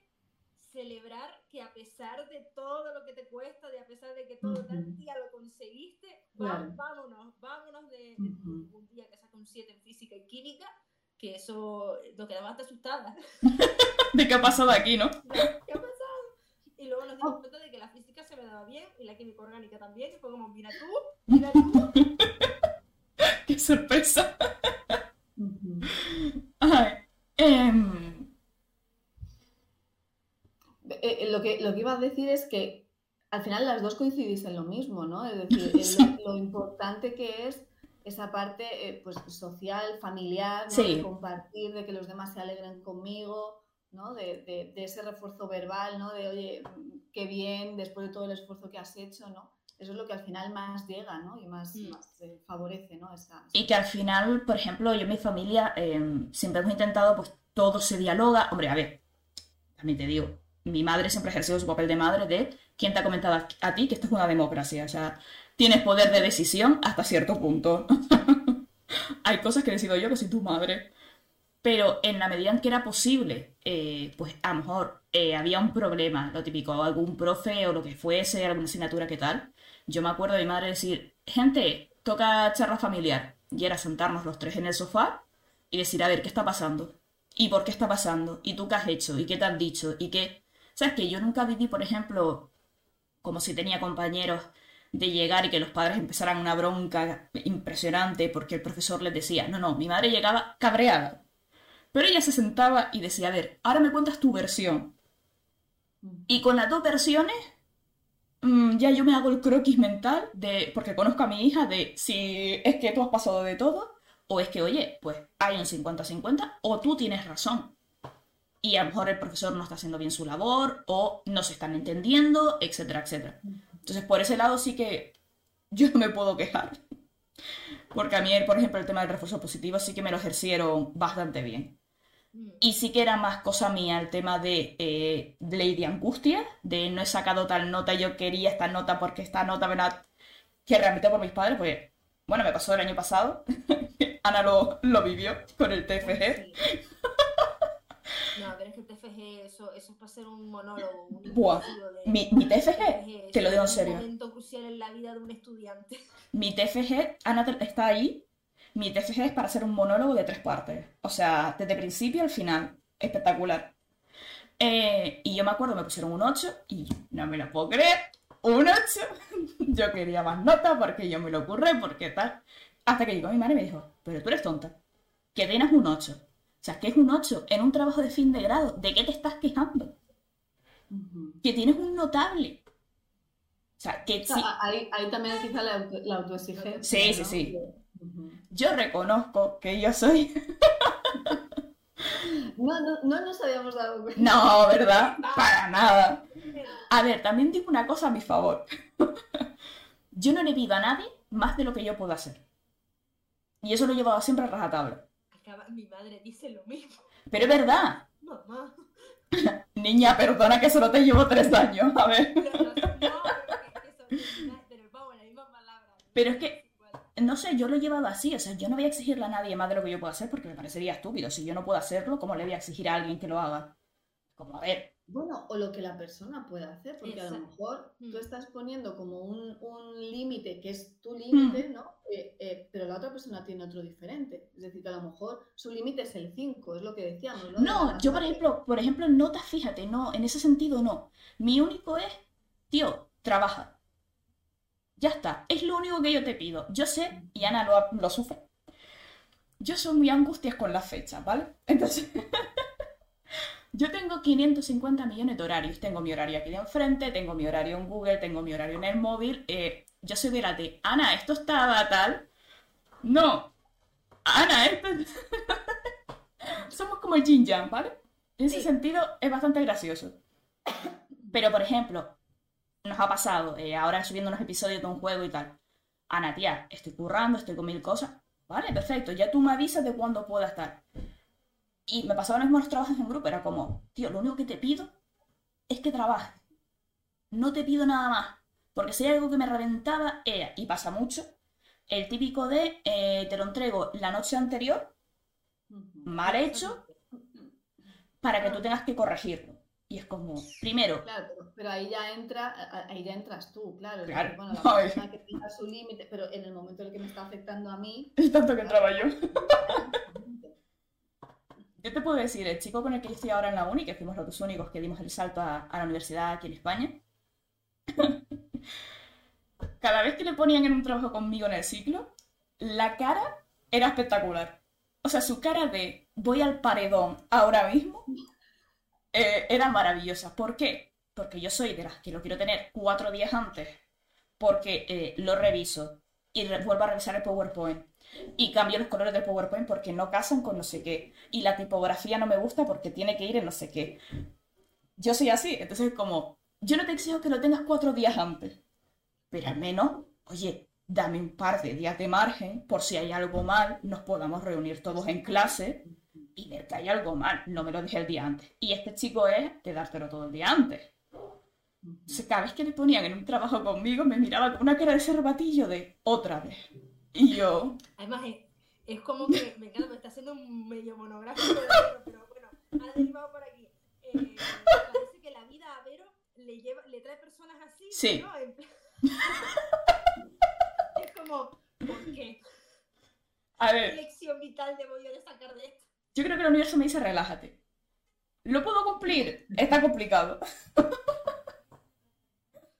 celebrar que a pesar de todo lo que te cuesta, de a pesar de que todo tal Ujú. día lo conseguiste, Claro. vámonos, vámonos de, de- Ujú. un día que saca un 7 en física y química, que eso nos quedaba hasta asustada. ¿de qué ha pasado aquí, no? ¿Qué ha pasado? Y luego nos dimos cuenta de que la física se me daba bien y la química orgánica también, y fue como, mira tú, mira tú. ¡Qué sorpresa! Ujú. Ay, em, Eh, eh, lo, que, lo que iba a decir es que al final las dos coincidís en lo mismo, ¿no? Es decir, el- lo, importante que es esa parte eh, pues, social, familiar, ¿no? Sí. de compartir, de que los demás se alegren conmigo, ¿no? De, de- de ese refuerzo verbal, ¿no? De, oye, qué bien, después de todo el esfuerzo que has hecho, ¿no? Eso es lo que al final más llega, ¿no? Y más, Mm. más, eh, favorece, ¿no? Esa, Y que al final, por ejemplo, yo y mi familia em, siempre hemos intentado, pues todo se dialoga. Hombre, a ver, también te digo, mi madre siempre ha ejercido su papel de madre de quién te ha comentado a, a ti que esto es una democracia. O sea, tienes poder de decisión hasta cierto punto. Hay cosas que decido yo que soy tu madre. Pero en la medida en que era posible, eh, pues a lo mejor eh, había un problema, lo típico, algún profe o lo que fuese, alguna asignatura que tal. Yo me acuerdo de mi madre decir, gente, toca charla familiar. Y era sentarnos los tres en el sofá y decir, a ver, ¿qué está pasando? ¿Y por qué está pasando? ¿Y tú qué has hecho? ¿Y qué te han dicho? ¿Y qué? ¿Sabes que yo nunca viví, por ejemplo, como si tenía compañeros de llegar y que los padres empezaran una bronca impresionante porque el profesor les decía, no, no, mi madre llegaba cabreada. Pero ella se sentaba y decía, a ver, ahora me cuentas tu versión. Y con las dos versiones, mm, ya yo me hago el croquis mental de, porque conozco a mi hija, de si es que tú has pasado de todo, o es que, oye, pues hay un 50-50, o tú tienes razón. Y a lo mejor el profesor no está haciendo bien su labor, o no se están entendiendo, etcétera, etcétera. Entonces, por ese lado sí que yo no me puedo quejar. Porque a mí, por ejemplo, el tema del refuerzo positivo sí que me lo ejercieron bastante bien. Y sí que era más cosa mía el tema de eh, Lady Angustia, de no he sacado tal nota, yo quería esta nota porque esta nota la... que realmente por mis padres, pues, bueno, me pasó el año pasado, Ana lo, lo vivió con el TFG. Sí. No, pero es que el TFG, eso, eso es para ser un monólogo. Un Buah, de- Mi, mi TFG, te lo digo en es serio, un momento crucial en la vida de un estudiante. mi TFG, Ana está ahí, mi TFG es para hacer un monólogo de tres partes, o sea, desde principio al final, espectacular. Eh, y yo me acuerdo, me pusieron un 8 y no me lo puedo creer, un 8. Yo quería más nota porque yo me lo ocurre, porque tal. Hasta que llegó mi madre y me dijo, pero tú eres tonta, que tienes un 8. O sea, que es un 8 en un trabajo de fin de grado, ¿de qué te estás quejando? Que tienes un notable. O sea, que O sea, sí, ahí, ahí también quizá la, la autoexigencia. Sí, sí, sí. Yo reconozco que yo soy... No, no, no nos habíamos dado cuenta. No, ¿verdad? Para nada. A ver, también digo una cosa a mi favor. yo no le pido a nadie más de lo que yo puedo hacer. Y eso lo he llevado siempre a rajatabla. Mi madre dice lo mismo. Pero es verdad. Mamá. Niña, perdona que solo te llevo tres años. A ver. No, pero que- que eso, pero vamos, la misma palabra. Pero es que-. No sé, yo lo he llevado así. O sea, yo no voy a exigirle a nadie más de lo que yo puedo hacer porque me parecería estúpido. Si yo no puedo hacerlo, ¿cómo le voy a exigir a alguien que lo haga? Como, a ver. Bueno, o lo que la persona pueda hacer, porque a lo mejor tú Mm. estás poniendo como un, un límite que es tu límite, Mm. ¿no? Eh, eh, pero la otra persona tiene otro diferente. Es decir, que a lo mejor su límite es el 5, es lo que decíamos. ¿no? No, yo por ejemplo, por ejemplo, notas, fíjate, no, en ese sentido no. Mi único es, tío, trabaja. Ya está, es lo único que yo te pido. Yo sé, y Ana lo, lo sufre, yo soy muy angustias con las fechas, ¿vale? Entonces, yo tengo 550 millones de horarios. Tengo mi horario aquí de enfrente, tengo mi horario en Google, tengo mi horario en el móvil. eh, yo soy de la de, Ana, esto estaba tal. No, Ana, esto... Somos como el Jin Yang, ¿vale? En ese Sí. sentido es bastante gracioso. Pero, por ejemplo, nos ha pasado, eh, ahora subiendo unos episodios de un juego y tal. Ana, tía, estoy currando, estoy con mil cosas. Vale, perfecto, ya tú me avisas de cuándo pueda estar. Y me pasaban los mismos trabajos en grupo, era como, tío, lo único que te pido es que trabajes. No te pido nada más. Porque si hay algo que me reventaba era, y pasa mucho, el típico de, eh, te lo entrego la noche anterior, mal hecho, para que tú tengas que corregirlo. Y es como, primero, Claro, pero, pero ahí ya entra, ahí ya entras tú, claro. Claro. bueno, la persona que tenga su límite, pero en el momento en el que me está afectando a mí, es tanto que entraba yo. Yo te puedo decir, el chico con el que yo estoy ahora en la uni, que fuimos los dos únicos que dimos el salto a, la universidad aquí en España, cada vez que le ponían en un trabajo conmigo en el ciclo, la cara era espectacular. O sea, su cara de voy al paredón ahora mismo eh, era maravillosa. ¿Por qué? Porque yo soy de las que lo quiero tener cuatro días antes, porque eh, lo reviso y vuelvo a revisar el PowerPoint. Y cambio los colores del PowerPoint porque no casan con no sé qué. Y la tipografía no me gusta porque tiene que ir en no sé qué. Yo soy así, entonces como, yo no te exijo que lo tengas cuatro días antes, pero al menos, oye, dame un par de días de margen por si hay algo mal, nos podamos reunir todos en clase y ver que hay algo mal. No me lo dije el día antes. Y este chico es de dártelo todo el día antes. Entonces, cada vez que le ponían en un trabajo conmigo, me miraba con una cara de cervatillo de otra vez. Y yo, Además, es, es como que, me encanta, me está haciendo un medio monográfico pero bueno, ha derivado por aquí. Eh, parece que la vida a Vero le, lleva, le trae personas así, Sí. ¿no? En es como, ¿por qué? a ¿Qué ver, lección vital debo yo de sacar de esto? yo creo que el universo me dice relájate. ¿Lo puedo cumplir? Está complicado.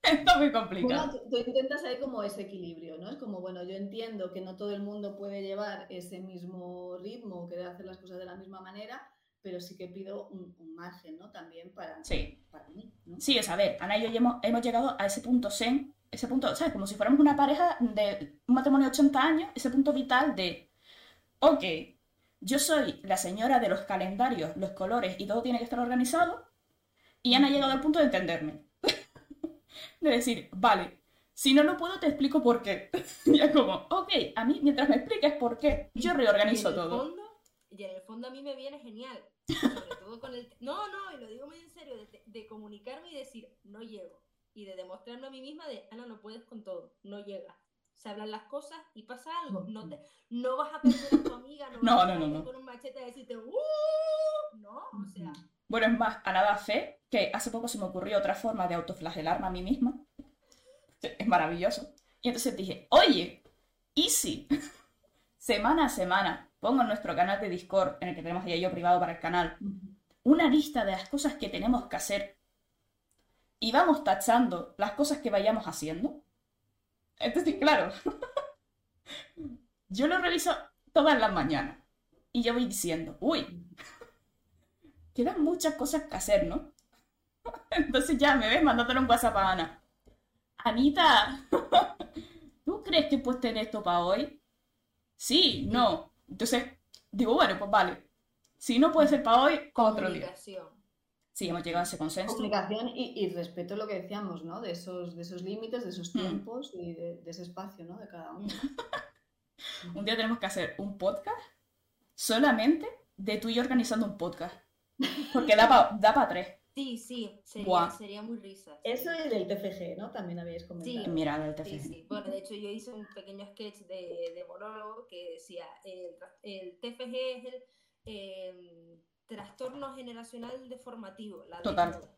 Está muy complicado. Bueno, tú, tú intentas ahí como ese equilibrio, ¿no? Es como, bueno, yo entiendo que no todo el mundo puede llevar ese mismo ritmo, querer hacer las cosas de la misma manera, pero sí que pido un, un margen, ¿no? También para, Sí. para mí, ¿no? Sí, es a ver, Ana y yo hemos llegado a ese punto zen, ese punto, ¿sabes? Como si fuéramos una pareja de un matrimonio de 80 años, ese punto vital de, ok, yo soy la señora de los calendarios, los colores y todo tiene que estar organizado, y Ana ha llegado al punto de entenderme. De decir, vale, si no lo puedo te explico por qué. y es como, ok, a mí mientras me expliques por qué, yo Y reorganizo en el todo. fondo, y en el fondo a mí me viene genial. Sobre todo con el. No, no, y lo digo muy en serio, de, de comunicarme y decir, no llego. Y de demostrarme a mí misma de, Ana, no puedes con todo, no llegas. Se hablan las cosas y pasa algo. No, te, no vas a perder a tu amiga, no, vas no, a no, salir no. con un machete a decirte, ¡Uh! No, o sea, Bueno, es más, a nada fe, que hace poco se me ocurrió otra forma de autoflagelarme a mí misma. Es maravilloso. Y entonces dije, oye, easy. Semana a semana, pongo en nuestro canal de Discord, en el que tenemos ella y yo privado para el canal, una lista de las cosas que tenemos que hacer. Y vamos tachando las cosas que vayamos haciendo. Entonces, claro, yo lo reviso todas las mañanas. Y yo voy diciendo, uy, quedan muchas cosas que hacer, ¿no? Entonces ya me ves mandándole un WhatsApp a Ana. Anita, ¿tú crees que puedes tener esto para hoy? Sí, no. Entonces, digo, bueno, pues vale. Si no puede ser para hoy, otro día. comunicación. Sí, hemos llegado a ese consenso. Comunicación y, y respeto lo que decíamos, ¿no? De esos, de esos límites, de esos Mm. tiempos y de, de ese espacio, ¿no? De cada uno. Un día tenemos que hacer un podcast solamente de tú y yo organizando un podcast. Porque da para da pa tres. Sí, sí, sería, sería muy risa. Eso y del TFG, ¿no? También habíais comentado. Mira, el Sí, TFG. sí. Bueno, de hecho yo hice un pequeño sketch de, de monólogo que decía, el, TFG es el eh, trastorno generacional deformativo. La Total. década.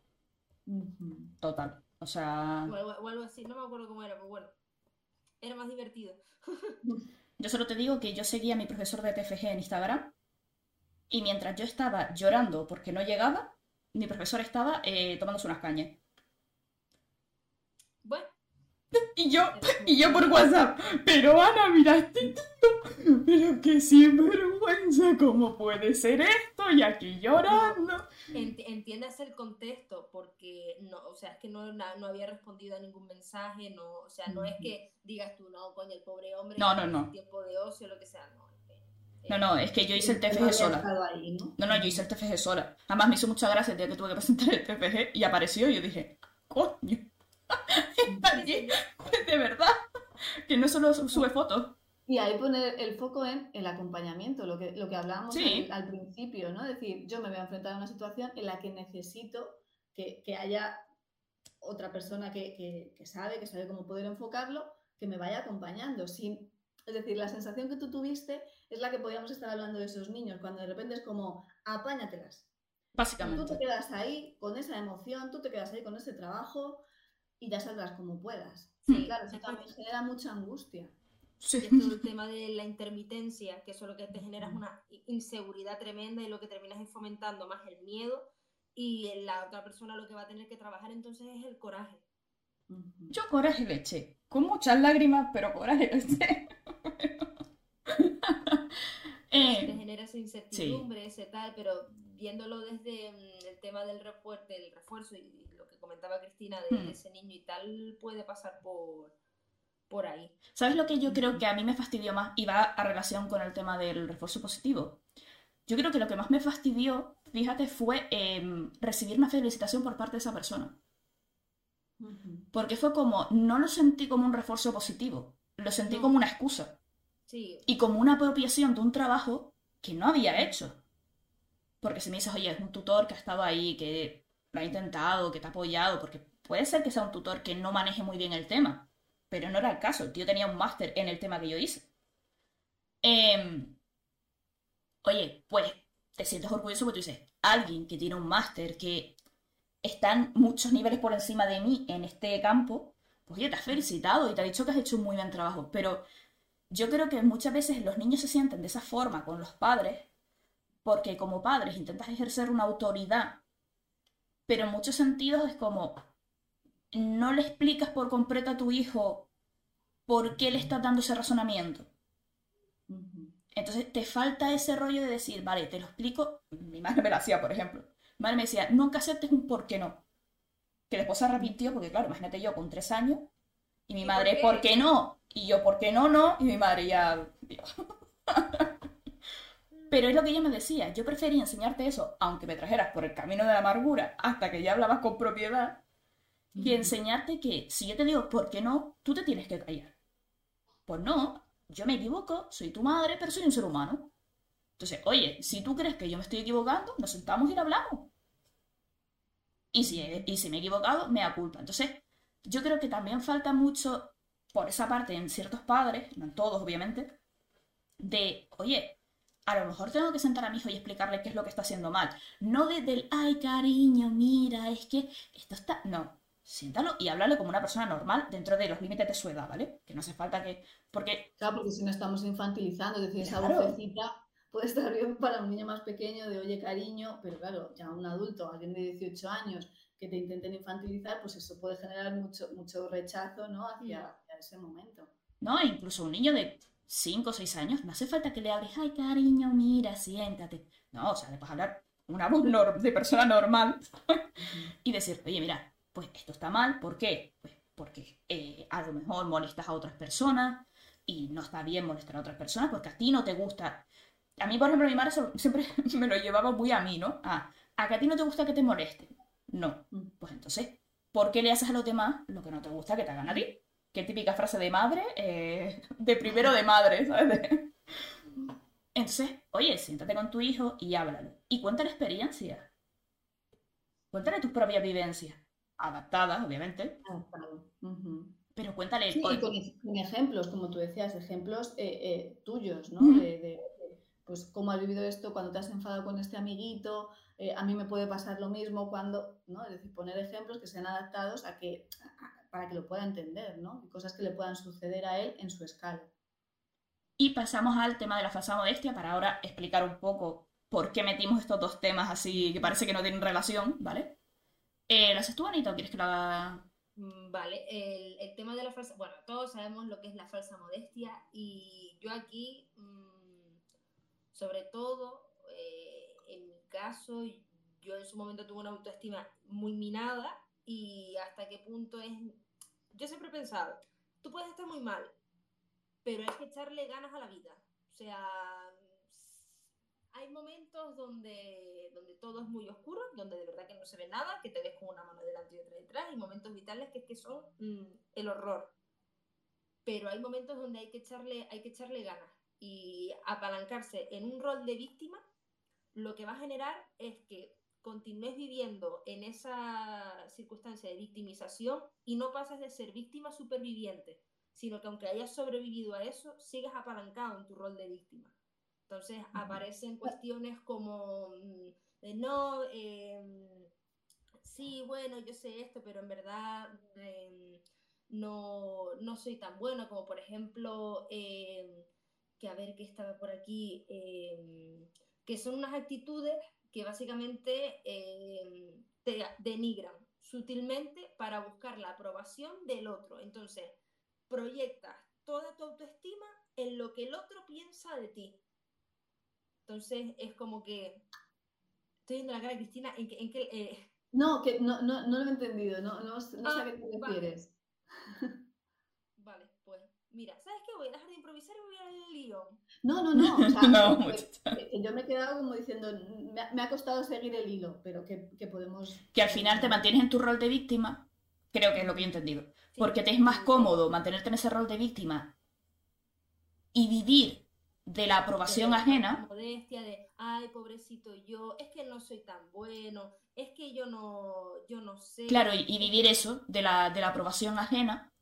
Total. O sea, o algo así, no me acuerdo cómo era, pero bueno, era más divertido. yo solo te digo que yo seguía a mi profesor de TFG en Instagram y mientras yo estaba llorando porque no llegaba, mi profesor estaba eh, tomándose unas cañas. Bueno, Y yo, y yo por WhatsApp, pero Ana, mira este tío, pero qué sinvergüenza, ¿cómo puede ser esto? Y aquí llorando. ent- entiendas el contexto, porque no, o sea, es que no, no había respondido a ningún mensaje, no, o sea, no es que digas tú, no, coño, el pobre hombre, No, no, no. tiempo de ocio, lo que sea, no. No, no, es que yo hice el TFG sola. ahí, ¿no? No, no, yo hice el TFG sola. Además me hizo mucha gracia el día que tuve que presentar el TFG y apareció y yo dije, coño, está allí, de verdad, que no solo su- sube fotos. Y ahí poner el foco en el acompañamiento, lo que, lo que hablábamos Sí. al, al principio, ¿no? Es decir, yo me voy a enfrentar a una situación en la que necesito que, que haya otra persona que, que- que sabe, que sabe cómo poder enfocarlo, que me vaya acompañando. Sin, es decir, la sensación que tú tuviste es la que podíamos estar hablando de esos niños, cuando de repente es como, apáñatelas. Tú te Básicamente. quedas ahí con esa emoción, tú te quedas ahí con ese trabajo y ya saldrás como puedas. Sí, claro, eso es también genera mucha angustia. Sí. Y todo el tema de la intermitencia, que eso lo que te genera es una inseguridad tremenda y lo que terminas es fomentando más el miedo y la otra persona lo que va a tener que trabajar entonces es el coraje. Yo coraje le eché, con muchas lágrimas, pero coraje le eché. Te genera esa incertidumbre, ese tal, pero viéndolo desde mm, el tema del, refuer- del refuerzo y lo que comentaba Cristina de, Hmm. ese niño y tal, puede pasar por, por ahí. ¿Sabes lo que yo creo que a mí me fastidió más y va a relación con el tema del refuerzo positivo? Yo creo que lo que más me fastidió, fíjate, fue em, recibir una felicitación por parte de esa persona. Porque fue como, no lo sentí como un refuerzo positivo, lo sentí No. como una excusa Y como una apropiación de un trabajo que no había hecho. Porque si me dices, oye, es un tutor que ha estado ahí, que lo ha intentado, que te ha apoyado, porque puede ser que sea un tutor que no maneje muy bien el tema, pero no era el caso, el tío tenía un máster en el tema que yo hice. Em, oye, pues te sientes orgulloso porque tú dices, alguien que tiene un máster, que está en muchos niveles por encima de mí en este campo, pues oye, te has felicitado y te ha dicho que has hecho un muy buen trabajo, pero yo creo que muchas veces los niños se sienten de esa forma con los padres, porque como padres intentas ejercer una autoridad, pero en muchos sentidos es como, no le explicas por completo a tu hijo por qué le estás dando ese razonamiento. Entonces te falta ese rollo de decir, vale, te lo explico. Mi madre me lo hacía, por ejemplo. Mi madre me decía, nunca aceptes un por qué no. Que después se arrepintió, porque claro, imagínate yo con tres años, y mi ¿Y madre, por ¿por qué? no? Y yo, ¿por qué no, no? Y mi madre ya... Dios. Pero es lo que ella me decía, yo prefería enseñarte eso, aunque me trajeras por el camino de la amargura, hasta que ya hablabas con propiedad, que enseñarte que si yo te digo por qué no, tú te tienes que callar. Pues no, yo me equivoco, soy tu madre, pero soy un ser humano. Entonces, oye, si tú crees que yo me estoy equivocando, nos sentamos y hablamos. Y si, y si me he equivocado, me da culpa. Entonces, yo creo que también falta mucho por esa parte en ciertos padres, no en todos obviamente, de, oye, a lo mejor tengo que sentar a mi hijo y explicarle qué es lo que está haciendo mal. No desde el, ay, cariño, mira, es que esto está... No, siéntalo y háblale como una persona normal dentro de los límites de su edad, ¿vale? Que no hace falta que... Porque Claro, porque si no estamos infantilizando, es decir, esa Claro. vocecita puede estar bien para un niño más pequeño de oye cariño, pero claro, ya un adulto, alguien de 18 años que te intenten infantilizar, pues eso puede generar mucho, mucho rechazo ¿no? hacia, hacia ese momento. ¿no? E incluso un niño de 5 o 6 años, no hace falta que le hables, ay, cariño, mira, siéntate. No, o sea, le puedes hablar una voz de persona normal y decir, oye, mira, pues esto está mal, ¿por qué? Pues porque eh, a lo mejor molestas a otras personas y no está bien molestar a otras personas porque a ti no te gusta. a mí, por ejemplo, mi madre siempre me lo llevaba muy a mí, ¿no? Ah, ¿a que a ti no te gusta que te moleste? No. Pues entonces, ¿por qué le haces a los demás lo que no te gusta que te hagan a ti? Qué típica frase de madre, eh, de primero de madre, ¿sabes? Entonces, oye, siéntate con tu hijo y háblalo. Y cuéntale experiencias. Cuéntale tus propias vivencias. Adaptadas, obviamente. Adaptado. Ujú. Pero cuéntale. Sí, y con, con ejemplos, como tú decías, ejemplos eh, eh, tuyos, ¿no? De- de, pues cómo has vivido esto cuando te has enfadado con este amiguito, eh, a mí me puede pasar lo mismo cuando, ¿no? Es decir, poner ejemplos que sean adaptados a que, a- para que lo pueda entender, ¿no? Y cosas que le puedan suceder a él en su escala. Y pasamos al tema de la falsa modestia para ahora explicar un poco por qué metimos estos dos temas así que parece que no tienen relación, ¿vale? Eh, ¿Lo haces tú, Anita, o quieres que lo haga? Mm, Vale, el, el tema de la falsa, bueno, todos sabemos lo que es la falsa modestia y yo aquí, mm, sobre todo, caso, yo en su momento tuve una autoestima muy minada y hasta qué punto es, yo siempre he pensado, tú puedes estar muy mal, pero hay que echarle ganas a la vida. O sea, hay momentos donde, donde todo es muy oscuro, donde de verdad que no se ve nada, que te ves con una mano delante y otra detrás, y momentos vitales que, es que son mm, el horror. Pero hay momentos donde hay que echarle, hay que echarle ganas y apalancarse en un rol de víctima, lo que va a generar es que continúes viviendo en esa circunstancia de victimización y no pasas de ser víctima superviviente, sino que aunque hayas sobrevivido a eso, sigas apalancado en tu rol de víctima. Entonces aparecen cuestiones como mm, de no, eh, sí, bueno, yo sé esto, pero en verdad eh, no, no soy tan bueno como por ejemplo, eh, que a ver qué estaba por aquí, que son unas actitudes que básicamente eh, te denigran sutilmente para buscar la aprobación del otro. Entonces, proyectas toda tu autoestima en lo que el otro piensa de ti. Entonces, es como que estoy viendo la cara de Cristina en que, en que eh, No, que no, no, no lo he entendido, no, no, no sé Ah, a qué te vale. refieres. Vale, pues mira, ¿sabes qué? Voy a dejar de improvisar y voy a ir al lío. No, no, no, o sea, No, que- muchacha. que- que yo me he quedado como diciendo, me ha, me ha costado seguir el hilo, pero que, que podemos... Que al final te mantienes en tu rol de víctima, creo que es lo que yo he entendido. Sí, Porque te es más cómodo mantenerte en ese rol de víctima y vivir de la aprobación de la ajena. modestia de, ay, pobrecito yo, es que no soy tan bueno, es que yo no, yo no sé. Claro, y, y vivir eso de la, de la aprobación ajena,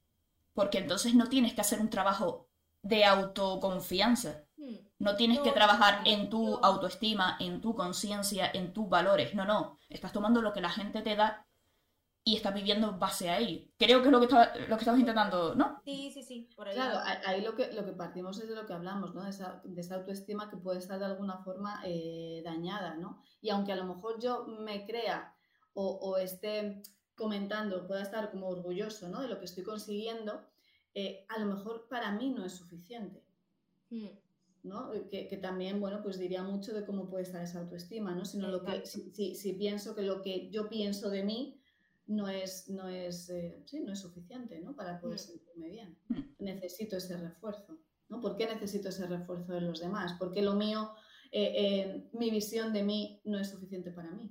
porque entonces no tienes que hacer un trabajo de autoconfianza. Hmm, No tienes que trabajar en tu no. autoestima, en tu conciencia, en tus valores. No, no. Estás tomando lo que la gente te da y estás viviendo en base a ello. Creo que es lo que, estaba- lo que estabas intentando, ¿no? Sí, sí, sí, por ahí. Claro, va. ahí lo que, lo que partimos es de lo que hablamos, ¿no? De esa, de esa autoestima que puede estar de alguna forma eh, dañada, ¿no? Y aunque a lo mejor yo me crea o, o esté comentando, pueda estar como orgulloso, ¿no? De lo que estoy consiguiendo, eh, a lo mejor para mí no es suficiente, Hmm, ¿no? Eh, Que, que también, bueno, pues diría mucho de cómo puede estar esa autoestima, ¿no? Sino lo que, si, si- si pienso que lo que yo pienso de mí no es, no es, eh, sí, no es suficiente, ¿no? Para poder Mm. sentirme bien. Mm. Necesito ese refuerzo, ¿no? ¿Por qué necesito ese refuerzo de los demás? ¿Por qué lo mío, eh, eh, mi visión de mí no es suficiente para mí?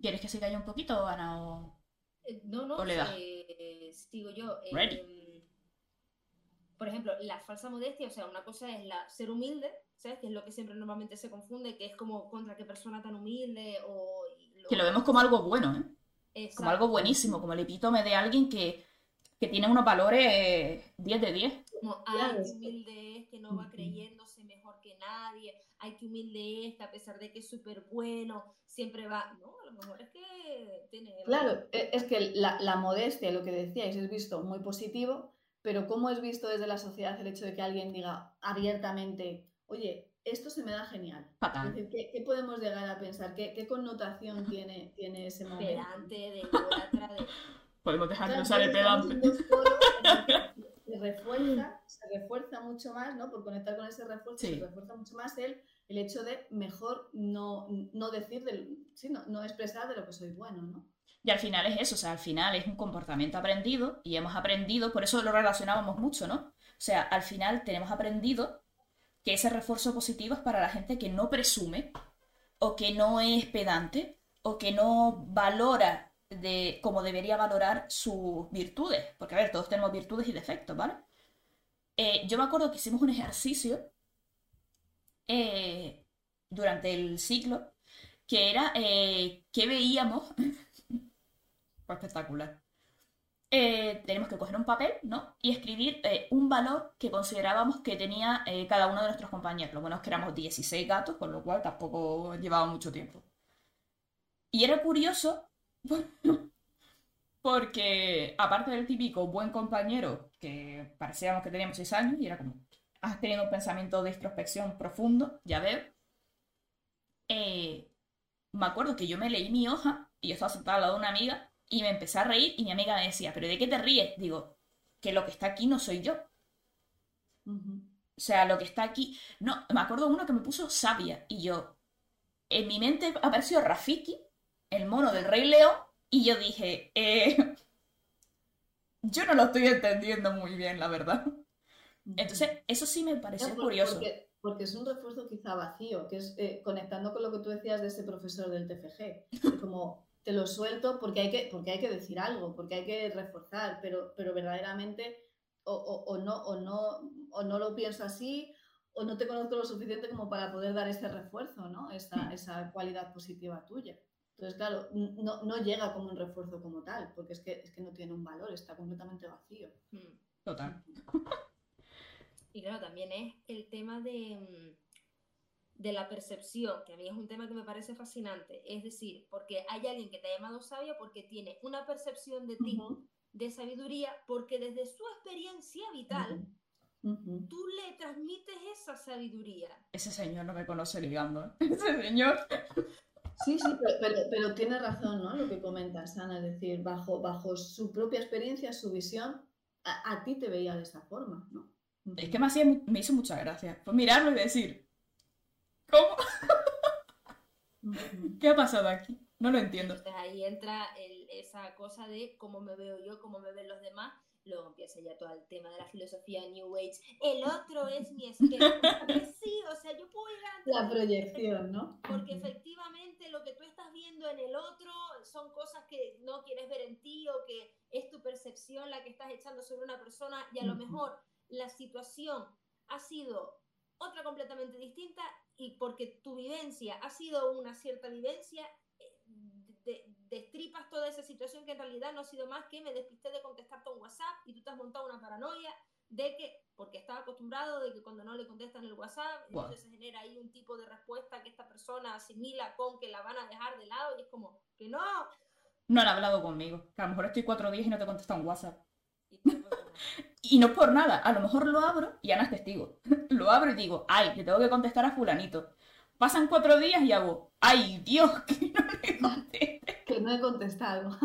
¿Quieres que se calle un poquito, Ana? O... Eh, No, no, ¿O le? Eh, sigo yo. eh, Ready. por ejemplo, la falsa modestia, o sea, una cosa es la ser humilde, ¿sabes? Que es lo que siempre normalmente se confunde, que es como contra qué persona tan humilde o... Que lo vemos como algo bueno, ¿eh? Como algo buenísimo, como el epítome de alguien que, que tiene unos valores eh, 10 de 10. Como, que- humilde es, que no va creyéndose mejor que nadie, ay, qué humilde es, que a pesar de que es súper bueno, siempre va, no, a lo mejor es que tiene... Claro, e- es que la, la modestia, lo que decíais, es visto muy positivo, pero ¿cómo es visto desde la sociedad el hecho de que alguien diga abiertamente, oye, esto se me da genial? Es decir, ¿qué, qué podemos llegar a pensar? ¿Qué, qué connotación tiene, tiene ese momento? pedante, de de... Podemos dejar de Claro, usar el entonces estamos pedante. Refuerza, se refuerza mucho más, ¿no? Por conectar con ese refuerzo, Sí. se refuerza mucho más el, el hecho de mejor no, no decir, del, sí, no, no expresar de lo que soy bueno, ¿no? Y al final es eso, o sea, al final es un comportamiento aprendido y hemos aprendido, por eso lo relacionábamos mucho, ¿no? O sea, al final tenemos aprendido que ese refuerzo positivo es para la gente que no presume o que no es pedante o que no valora de como debería valorar sus virtudes. Porque, a ver, todos tenemos virtudes y defectos, ¿vale? Eh, yo me acuerdo que hicimos un ejercicio eh, durante el ciclo que era eh, que veíamos. Fue espectacular. Eh, tenemos que coger un papel, ¿no? Y escribir un valor que considerábamos que tenía cada uno de nuestros compañeros. Lo bueno es que éramos 16 gatos, con lo cual tampoco llevaba mucho tiempo. Y era curioso porque, aparte del típico buen compañero que parecíamos que teníamos 6 años, y era como, has tenido un pensamiento de introspección profundo, ya veo. Eh, me acuerdo que yo me leí mi hoja y yo estaba sentada al lado de una amiga y me empecé a reír y mi amiga me decía, ¿pero de qué te ríes? Digo, que lo que está aquí no soy yo. O sea, lo que está aquí. No, me acuerdo uno que me puso sabia y yo. En mi mente apareció Rafiki, el mono del Rey León, y yo dije, eh, yo no lo estoy entendiendo muy bien, la verdad. Entonces, eso sí me pareció No, por- curioso. Porque, porque es un refuerzo quizá vacío, que es eh, conectando con lo que tú decías de ese profesor del TFG. Como te lo suelto porque hay que, porque hay que decir algo, porque hay que reforzar, pero, pero verdaderamente o, o- o no, o, no, o no lo pienso así, o no te conozco lo suficiente como para poder dar ese refuerzo, ¿no? Esa, esa cualidad positiva tuya. Entonces, claro, no, no llega como un refuerzo como tal, porque es que, es que no tiene un valor, está completamente vacío. Mm. Total. Y claro, también es el tema de, mm, de la percepción, que a mí es un tema que me parece fascinante. Es decir, porque hay alguien que te ha llamado sabia porque tiene una percepción de ti de sabiduría, porque desde su experiencia vital tú le transmites esa sabiduría. Ese señor no me conoce ligando, ¿eh? Ese señor. Sí, sí, pero, pero, pero tiene razón, ¿no? Lo que comentas, Ana, es decir, bajo, bajo su propia experiencia, su visión, a, a ti te veía de esa forma, ¿no? Es que me, hacía, me hizo mucha gracia. Pues mirarlo y decir, ¿cómo? ¿Qué ha pasado aquí? No lo entiendo. Entonces ahí entra el- esa cosa de cómo me veo yo, cómo me ven los demás. Luego empieza ya todo el tema de la filosofía New Age. El otro es mi. Que sí, o sea, yo puedo llegar a La proyección, ¿no? Porque efectivamente lo que tú estás viendo en el otro son cosas que no quieres ver en ti o que es tu percepción la que estás echando sobre una persona y a lo mejor la situación ha sido otra completamente distinta y porque tu vivencia ha sido una cierta vivencia, destripas toda esa situación que en realidad no ha sido más que me despisté de contestarte un WhatsApp y tú te has montado una paranoia de que, porque estaba acostumbrado de que cuando no le contestan el WhatsApp, Guau. entonces se genera ahí un tipo de respuesta que esta persona asimila con que la van a dejar de lado y es como, que no. No han hablado conmigo. Que a lo mejor estoy cuatro días y no te contesta un WhatsApp. Y Y no es por nada. A lo mejor lo abro y Ana es testigo. lo abro y digo, ay, le tengo que contestar a fulanito. Pasan cuatro días y hago, ay, Dios, que no le conteste. Que no he contestado.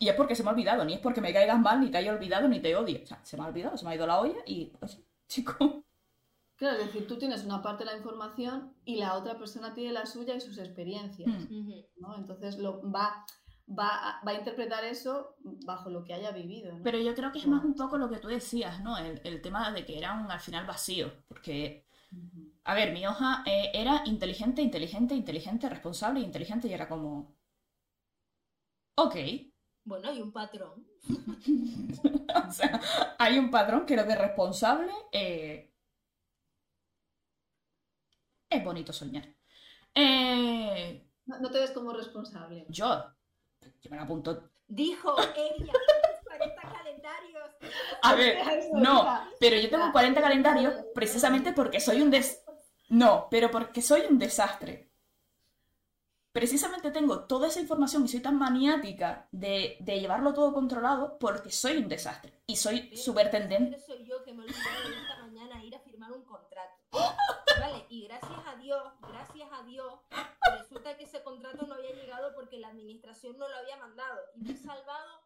Y es porque se me ha olvidado, ni es porque me caigas mal, ni te haya olvidado, ni te odie. O sea, se me ha olvidado, se me ha ido la olla y, pues, chico. Claro, es decir, tú tienes una parte de la información y la otra persona tiene la suya y sus experiencias, Mm. Entonces lo, va, va, a- va a interpretar eso bajo lo que haya vivido, ¿no? Pero yo creo que es más un poco lo que tú decías, ¿no? El, el tema de que era un al final vacío. Porque, a ver, mi hoja eh, era inteligente, inteligente, inteligente, responsable, inteligente y era como. Ok. Bueno, hay un patrón. o sea, hay un patrón que lo de responsable eh, es bonito soñar. Eh, No, no te ves como responsable. yo, yo me la apunto. Dijo ella, 40 calendarios. A ver, no, pero yo tengo 40 calendarios precisamente porque soy un des... No, pero porque soy un desastre. Precisamente tengo toda esa información y soy tan maniática de, de llevarlo todo controlado porque soy un desastre. Y soy súper tendente. Soy yo que me olvidé de esta mañana ir a firmar un contrato. Vale, y gracias a Dios, gracias a Dios, resulta que ese contrato no había llegado porque la administración no lo había mandado. Y me ha salvado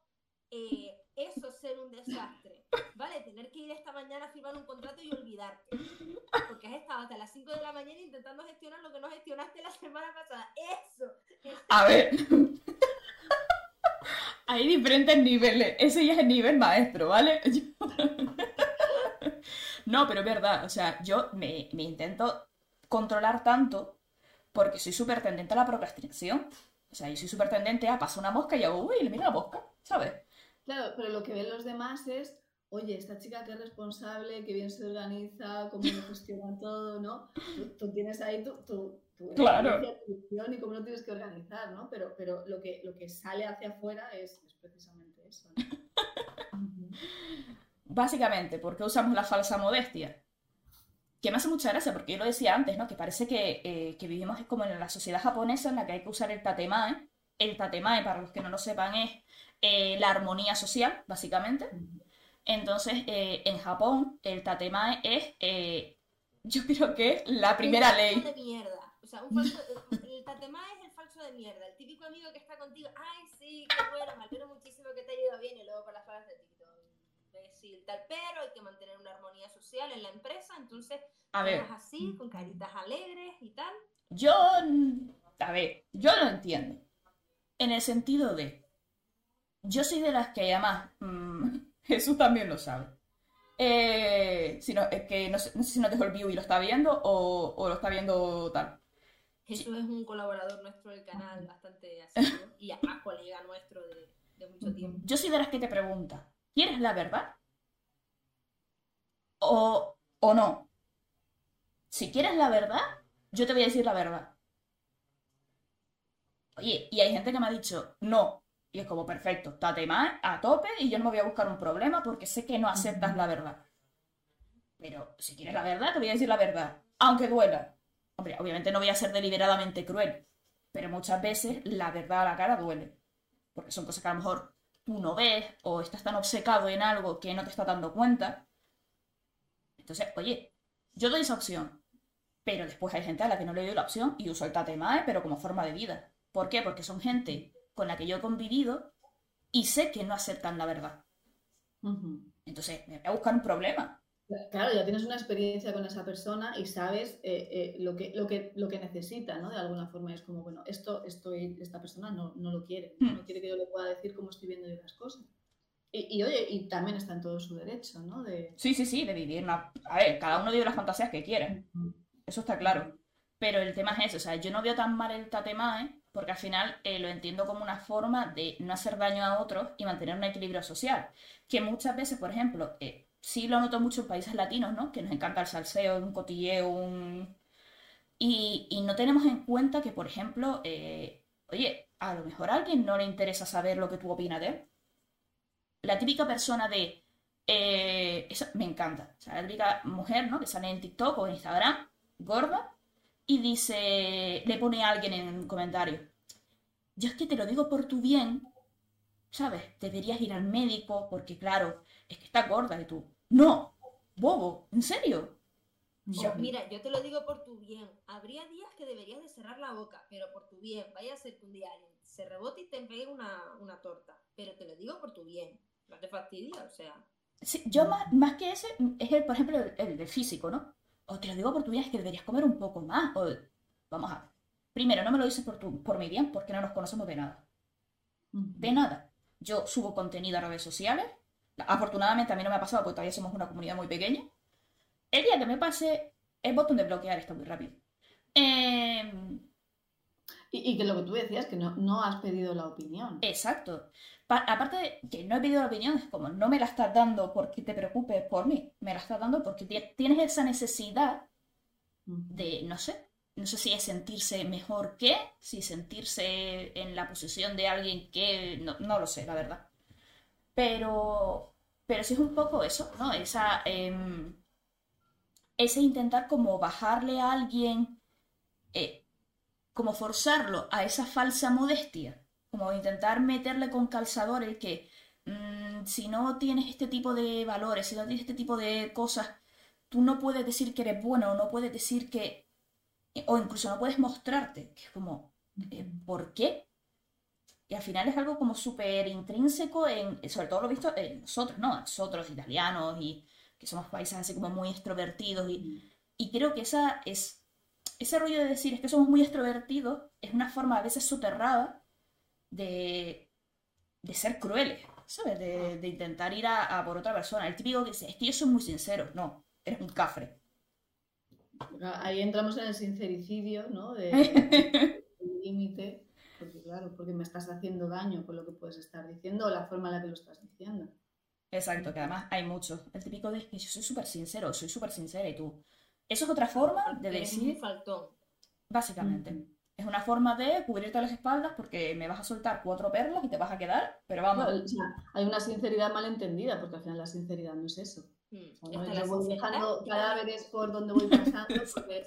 eh, eso ser un desastre. Vale, tener que ir esta mañana a firmar un contrato y olvidarte. Porque has estado hasta las 5 de la mañana intentando gestionar lo que no gestionaste la semana pasada. Eso. es A ver. Hay diferentes niveles. Ese ya es el nivel maestro, ¿vale? No, pero es verdad, o sea, yo me, me intento controlar tanto porque soy súper tendente a la procrastinación. O sea, yo soy súper tendente a pasar una mosca y hago, uy, le miro la mosca, ¿sabes? Claro, pero lo que ven los demás es, oye, esta chica que es responsable, que bien se organiza, cómo lo gestiona todo, ¿no? Tú, tú tienes ahí tu, tu, tu Claro. y cómo lo tienes que organizar, ¿no? Pero, pero lo, que, lo que sale hacia afuera es, es precisamente eso, ¿no? Básicamente, ¿por qué usamos la falsa modestia? Que me hace mucha gracia, porque yo lo decía antes, ¿no? Que parece que, eh, que vivimos como en la sociedad japonesa en la que hay que usar el tatemae. El tatemae, para los que no lo sepan, es eh, la armonía social, básicamente. Entonces, eh, en Japón, el tatemae es, eh, yo creo que la primera Un falso ley. de mierda. O sea, un falso, el tatema es el falso de mierda. El típico amigo que está contigo. Ay, sí, qué bueno, me alegro muchísimo que te haya ido bien. Y luego por las palabras de TikTok. Imbécil, tal. Pero hay que mantener una armonía social en la empresa. Entonces, A ver, así, con caritas alegres y tal. yo, a ver, yo lo entiendo. En el sentido de, yo soy de las que además, mm, Jesús también lo sabe. Eh, si no, es que no sé, no sé si nos dejó el view y lo está viendo o, o lo está viendo tal. Jesús es un colaborador nuestro del canal bastante asiduo y además colega nuestro de, de mucho tiempo. Yo soy de las que te pregunta, ¿quieres la verdad? O, o no. Si quieres la verdad, yo te voy a decir la verdad. Oye, y hay gente que me ha dicho, no. Y es como, perfecto, estate mal, a tope, y yo no me voy a buscar un problema porque sé que no aceptas la verdad. Pero si quieres la verdad, te voy a decir la verdad. Aunque duela. Hombre, obviamente no voy a ser deliberadamente cruel. Pero muchas veces la verdad a la cara duele. Porque son cosas que a lo mejor tú no ves o estás tan obcecado en algo que no te estás dando cuenta. Entonces, oye, yo doy esa opción. Pero después hay gente a la que no le doy la opción y uso el tatemae, pero como forma de vida. ¿Por qué? Porque son gente con la que yo he convivido y sé que no aceptan la verdad. Entonces, me voy a buscar un problema. Claro, ya tienes una experiencia con esa persona y sabes eh, eh, lo, que, lo, que, lo que necesita, ¿no? De alguna forma es como, bueno, esto estoy, esta persona no, no lo quiere, ¿no? Hmm. No quiere que yo le pueda decir cómo estoy viendo yo las cosas. Y, y, oye, y también está en todo su derecho, ¿no? De... Sí, sí, sí, de vivir una... A ver, cada uno vive las fantasías que quiere. Eso está claro. Pero el tema es ese, o sea, yo no veo tan mal el tatemae porque al final eh, lo entiendo como una forma de no hacer daño a otros y mantener un equilibrio social. Que muchas veces, por ejemplo, eh, sí lo noto mucho en países latinos, ¿no? Que nos encanta el salseo, un cotilleo, un... Y, y no tenemos en cuenta que, por ejemplo, eh, oye, a lo mejor a alguien no le interesa saber lo que tú opinas de él. La típica persona de... eso me encanta. O sea, la típica mujer, ¿no? Que sale en TikTok o en Instagram, gorda, y dice, le pone a alguien en un comentario, yo es que te lo digo por tu bien, ¿sabes? Deberías ir al médico porque, claro, es que está gorda y tú, no, bobo, ¿en serio? Yo, mira, yo te lo digo por tu bien. Habría días que deberías de cerrar la boca, pero por tu bien. Vaya a ser que un día alguien se rebote y te pegue una, una torta. Pero te lo digo por tu bien. No te fastidia, o sea. Sí, yo más, más que ese, es el, por ejemplo, el, el del físico, ¿no? O te lo digo por tu bien, es que deberías comer un poco más. O, vamos a ver. Primero, no me lo dices por, tu, por mi bien, porque no nos conocemos de nada. De nada. Yo subo contenido a redes sociales. Afortunadamente a mí no me ha pasado porque todavía somos una comunidad muy pequeña. El día que me pase, el botón de bloquear está muy rápido. Eh, Y, y que lo que tú decías, que no, no has pedido la opinión. exacto. Pa- aparte de que no he pedido la opinión, es como no me la estás dando porque te preocupes por mí. Me la estás dando porque ti- tienes esa necesidad de, no sé, no sé si es sentirse mejor que, si sentirse en la posición de alguien que, no, no lo sé, la verdad. Pero, pero sí es un poco eso, ¿no? Esa, em, ese intentar como bajarle a alguien, eh, como forzarlo a esa falsa modestia, como intentar meterle con calzador el que mm, si no tienes este tipo de valores, si no tienes este tipo de cosas, tú no puedes decir que eres bueno, o no puedes decir que, o incluso no puedes mostrarte, que es como, eh, ¿por qué? Y al final es algo como súper intrínseco, en, sobre todo lo visto en nosotros, ¿no? Nosotros, italianos, y que somos países así como muy extrovertidos, y, y creo que esa es, ese rollo de decir es que somos muy extrovertidos es una forma a veces soterrada de, de ser crueles, ¿sabes? De, de intentar ir a, a por otra persona. El típico que dice, es que yo soy muy sincero. No, eres un cafre. Ahí entramos en el sincericidio, ¿no? De, límite, porque claro, porque me estás haciendo daño con lo que puedes estar diciendo o la forma en la que lo estás diciendo. Exacto, que además hay mucho. El típico de que yo soy súper sincero, soy súper sincera y tú. Eso es otra forma de Eres un decir, faltón. básicamente. Ujú. Es una forma de cubrirte las espaldas porque me vas a soltar cuatro perlas y te vas a quedar, pero vamos. Bueno, o sea, hay una sinceridad malentendida, porque al final la sinceridad no es eso. Mm, O sea, está yo voy dejando cadáveres por donde voy pasando porque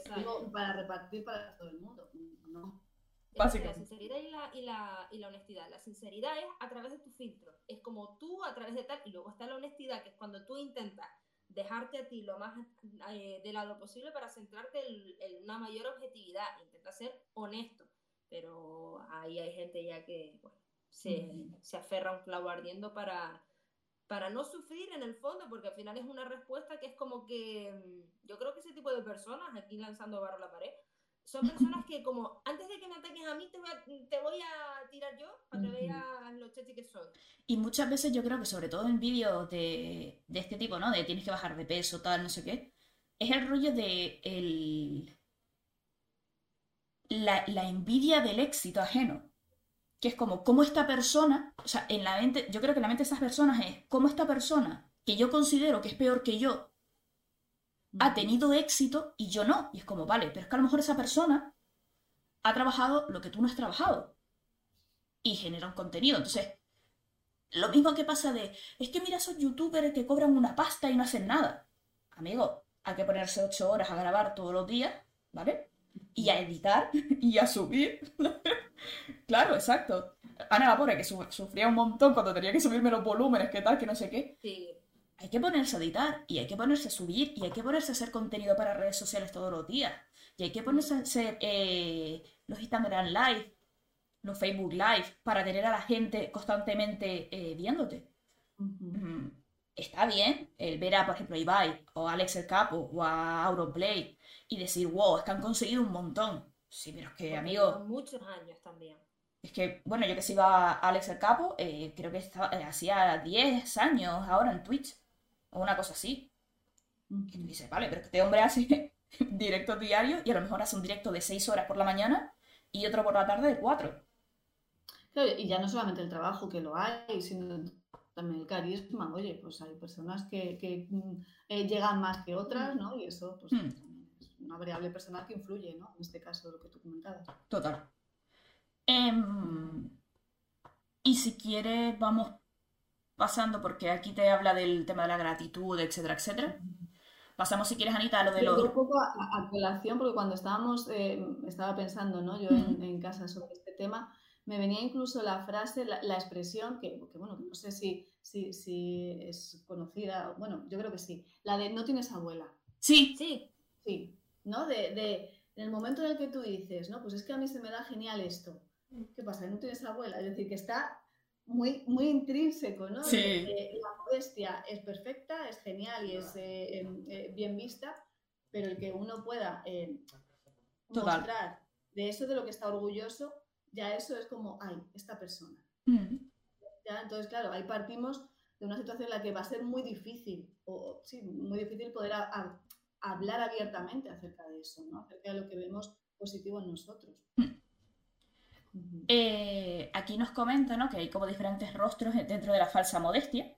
para repartir para todo el mundo. No. Es la Básicamente. sinceridad y la, y, la, y la honestidad. La sinceridad es a través de tu filtro. Es como tú a través de tal. Y luego está la honestidad, que es cuando tú intentas dejarte a ti lo más eh, de lado posible para centrarte en, en una mayor objetividad. Intenta ser honesto. Pero ahí hay gente ya que bueno, se, se aferra a un clavo ardiendo para, para no sufrir en el fondo, porque al final es una respuesta que es como que mm, yo creo que ese tipo de personas, aquí lanzando barro a la pared, son personas que como antes de que me ataques a mí te voy a, te voy a tirar yo para que veas lo chechi que soy. Y muchas veces yo creo que sobre todo en vídeos de, de este tipo, ¿no? De tienes que bajar de peso, tal, no sé qué. Es el rollo de el, la, la envidia del éxito ajeno. Que es como, cómo esta persona, o sea, en la mente, yo creo que en la mente de esas personas es, cómo esta persona, que yo considero que es peor que yo, ha tenido éxito y yo no. Y es como, vale, pero es que a lo mejor esa persona ha trabajado lo que tú no has trabajado. Y genera un contenido. Entonces, lo mismo que pasa de, es que mira esos youtubers que cobran una pasta y no hacen nada. Amigo, hay que ponerse ocho horas a grabar todos los días, ¿vale? Y a editar y a subir. claro, exacto. Ana la pobre que su- sufría un montón cuando tenía que subirme los volúmenes, que tal, que no sé qué. Sí, Hay que ponerse a editar y hay que ponerse a subir y hay que ponerse a hacer contenido para redes sociales todos los días. Y hay que ponerse a hacer eh, los Instagram Live, los Facebook Live, para tener a la gente constantemente eh, viéndote. Está bien el ver a, por ejemplo, a Ibai o a Alex el Capo o a Auronplay y decir, wow, es que han conseguido un montón. Sí, pero es que, porque amigo, muchos años también. es que, bueno, yo que sigo a Alex el Capo, eh, creo que estaba- hacía 10 años ahora en Twitch, o una cosa así. Y tú dices, vale, pero este hombre hace directos diarios y a lo mejor hace un directo de 6 horas por la mañana y otro por la tarde de 4. Claro, y ya no solamente el trabajo que lo hay, sino también el carisma. Oye, pues hay personas que, que, mm, eh, llegan más que otras, ¿no? Y eso pues, Mm. también es una variable personal que influye, ¿no? En este caso, lo que tú comentabas. Total. Em, y si quieres, vamos pasando, porque aquí te habla del tema de la gratitud, etcétera, etcétera. Pasamos, si quieres, Anita, a lo de Yo los... un poco a, a colación, porque cuando estábamos, eh, estaba pensando, ¿no? Yo en, en casa sobre este tema, me venía incluso la frase, la, la expresión, que, que, bueno, no sé si, si, si es conocida, bueno, yo creo que sí, la de no tienes abuela. Sí, Sí, Sí, ¿no? De, de, en el momento en el que tú dices, no, pues es que a mí se me da genial esto. ¿Qué pasa? ¿No tienes abuela? Es decir, que está muy, muy intrínseco, ¿no? Sí. La modestia es perfecta, es genial y es eh, em, eh, bien vista, pero el que uno pueda eh, Total. mostrar de eso de lo que está orgulloso, ya eso es como, ay, esta persona. Mm, ¿ya? Entonces, claro, ahí partimos de una situación en la que va a ser muy difícil, o sí, muy difícil poder a- a- hablar abiertamente acerca de eso, ¿no? Acerca de lo que vemos positivo en nosotros. Hmm. Ujú. Eh, aquí nos comenta, ¿no? que hay como diferentes rostros dentro de la falsa modestia.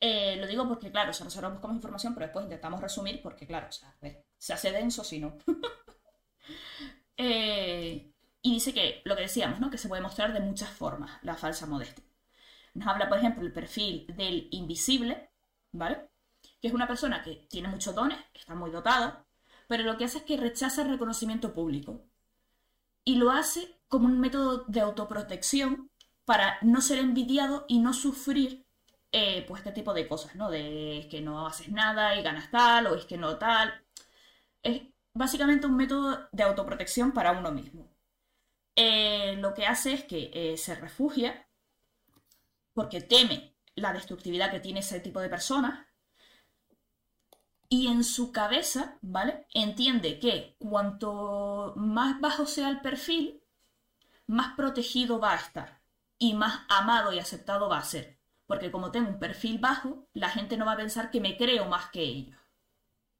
Eh, lo digo porque, claro, o sea, nosotros buscamos información, pero después intentamos resumir porque, claro, o sea, ver, se hace denso si no. Eh, y dice que lo que decíamos, ¿no? Que se puede mostrar de muchas formas la falsa modestia. Nos habla, por ejemplo, el perfil del invisible, ¿vale? Que es una persona que tiene muchos dones, que está muy dotada, pero lo que hace es que rechaza el reconocimiento público. Y lo hace como un método de autoprotección para no ser envidiado y no sufrir eh, pues este tipo de cosas, ¿no? De que no haces nada y ganas tal, o es que no tal. Es básicamente un método de autoprotección para uno mismo. Eh, lo que hace es que eh, se refugia porque teme la destructividad que tiene ese tipo de personas y en su cabeza, ¿vale? Entiende que cuanto más bajo sea el perfil, más protegido va a estar y más amado y aceptado va a ser. Porque como tengo un perfil bajo, la gente no va a pensar que me creo más que ellos.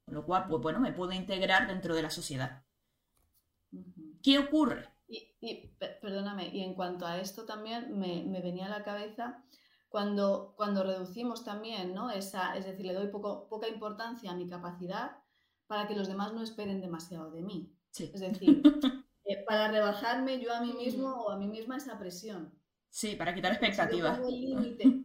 Con lo cual, pues bueno, me puedo integrar dentro de la sociedad. ¿Qué ocurre? Y, y, per- perdóname, y en cuanto a esto también me, me venía a la cabeza cuando, cuando reducimos también, ¿no? Esa, es decir, le doy poco, poca importancia a mi capacidad para que los demás no esperen demasiado de mí. Sí, Es decir, eh, para rebajarme yo a mí mismo o a mí misma esa presión. sí, para quitar expectativas.